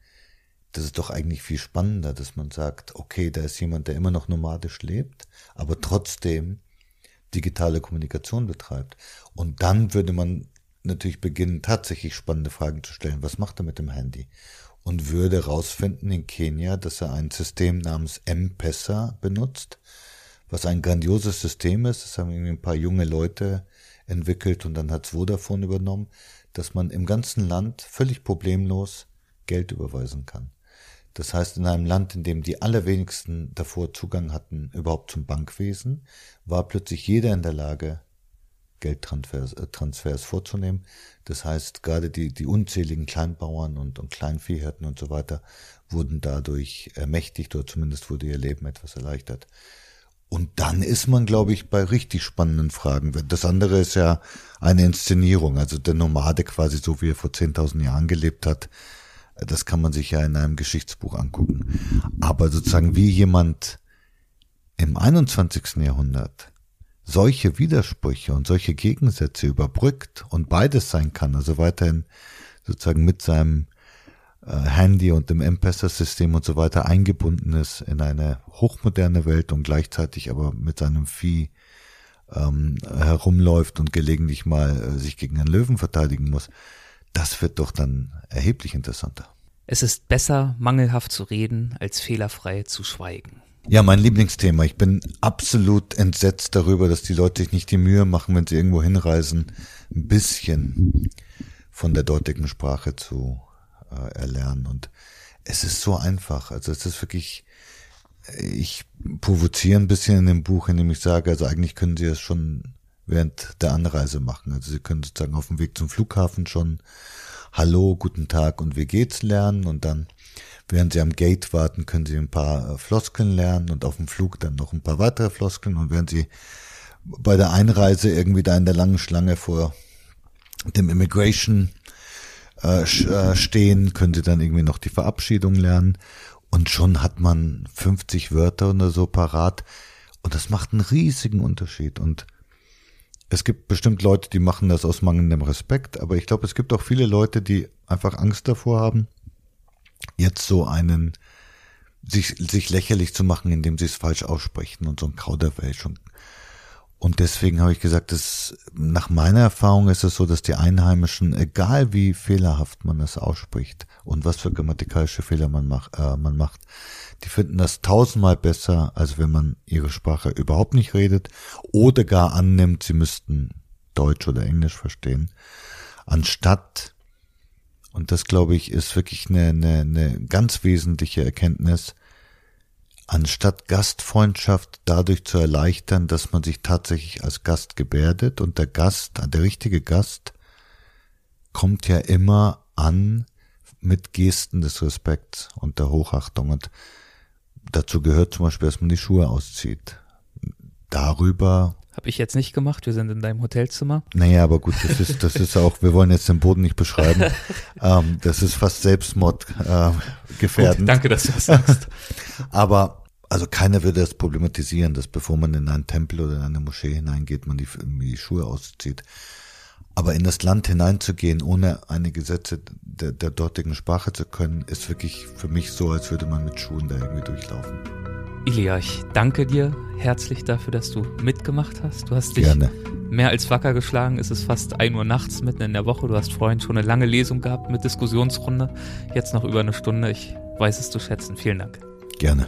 das ist doch eigentlich viel spannender, dass man sagt, okay, da ist jemand, der immer noch nomadisch lebt, aber trotzdem digitale Kommunikation betreibt. Und dann würde man natürlich beginnen, tatsächlich spannende Fragen zu stellen. Was macht er mit dem Handy? Und würde herausfinden in Kenia, dass er ein System namens M-Pesa benutzt, was ein grandioses System ist. Das haben irgendwie ein paar junge Leute entwickelt und dann hat Vodafone übernommen, dass man im ganzen Land völlig problemlos Geld überweisen kann. Das heißt, in einem Land, in dem die allerwenigsten davor Zugang hatten überhaupt zum Bankwesen, war plötzlich jeder in der Lage, Geldtransfers äh, Transfers vorzunehmen. Das heißt, gerade die, die unzähligen Kleinbauern und, und Kleinviehhirten und so weiter wurden dadurch ermächtigt oder zumindest wurde ihr Leben etwas erleichtert. Und dann ist man, glaube ich, bei richtig spannenden Fragen. Das andere ist ja eine Inszenierung, also der Nomade quasi so, wie er vor 10.000 Jahren gelebt hat. Das kann man sich ja in einem Geschichtsbuch angucken. Aber sozusagen wie jemand im 21. Jahrhundert solche Widersprüche und solche Gegensätze überbrückt und beides sein kann, also weiterhin sozusagen mit seinem äh, Handy und dem M-Pesa-System und so weiter eingebunden ist in eine hochmoderne Welt und gleichzeitig aber mit seinem Vieh ähm, herumläuft und gelegentlich mal äh, sich gegen einen Löwen verteidigen muss, das wird doch dann erheblich interessanter. Es ist besser, mangelhaft zu reden, als fehlerfrei zu schweigen. Ja, mein Lieblingsthema. Ich bin absolut entsetzt darüber, dass die Leute sich nicht die Mühe machen, wenn sie irgendwo hinreisen, ein bisschen von der dortigen Sprache zu äh, erlernen. Und es ist so einfach. Also es ist wirklich, ich provoziere ein bisschen in dem Buch, indem ich sage, also eigentlich können Sie es schon während der Anreise machen. Also Sie können sozusagen auf dem Weg zum Flughafen schon Hallo, guten Tag und wie geht's lernen und dann während Sie am Gate warten, können Sie ein paar äh, Floskeln lernen und auf dem Flug dann noch ein paar weitere Floskeln. Und während Sie bei der Einreise irgendwie da in der langen Schlange vor dem Immigration äh, äh, stehen, können Sie dann irgendwie noch die Verabschiedung lernen. Und schon hat man 50 Wörter oder so parat. Und das macht einen riesigen Unterschied. Und es gibt bestimmt Leute, die machen das aus mangelndem Respekt, aber ich glaube, es gibt auch viele Leute, die einfach Angst davor haben, jetzt so einen sich, sich lächerlich zu machen, indem sie es falsch aussprechen und so ein Kauderwelsch und deswegen habe ich gesagt, dass nach meiner Erfahrung ist es so, dass die Einheimischen, egal wie fehlerhaft man es ausspricht und was für grammatikalische Fehler man, mach, äh, man macht, die finden das tausendmal besser, als wenn man ihre Sprache überhaupt nicht redet oder gar annimmt, sie müssten Deutsch oder Englisch verstehen, anstatt, und das glaube ich ist wirklich eine, eine, eine ganz wesentliche Erkenntnis, anstatt Gastfreundschaft dadurch zu erleichtern, dass man sich tatsächlich als Gast gebärdet und der Gast, der richtige Gast, kommt ja immer an mit Gesten des Respekts und der Hochachtung und dazu gehört zum Beispiel, dass man die Schuhe auszieht. Darüber habe ich jetzt nicht gemacht. Wir sind in deinem Hotelzimmer. Naja, aber gut, das ist, das ist auch, wir wollen jetzt den Boden nicht beschreiben. ähm, das ist fast Selbstmord äh, gefährdend. Gut, danke, dass du das sagst. aber also keiner würde das problematisieren, dass bevor man in einen Tempel oder in eine Moschee hineingeht, man die, die Schuhe auszieht. Aber in das Land hineinzugehen, ohne eine Gesetze der, der dortigen Sprache zu können, ist wirklich für mich so, als würde man mit Schuhen da irgendwie durchlaufen. Ilia, ich danke dir herzlich dafür, dass du mitgemacht hast. Du hast dich Gerne. mehr als wacker geschlagen. Es ist fast ein Uhr nachts mitten in der Woche. Du hast vorhin schon eine lange Lesung gehabt mit Diskussionsrunde. Jetzt noch über eine Stunde. Ich weiß es zu schätzen. Vielen Dank. Gerne.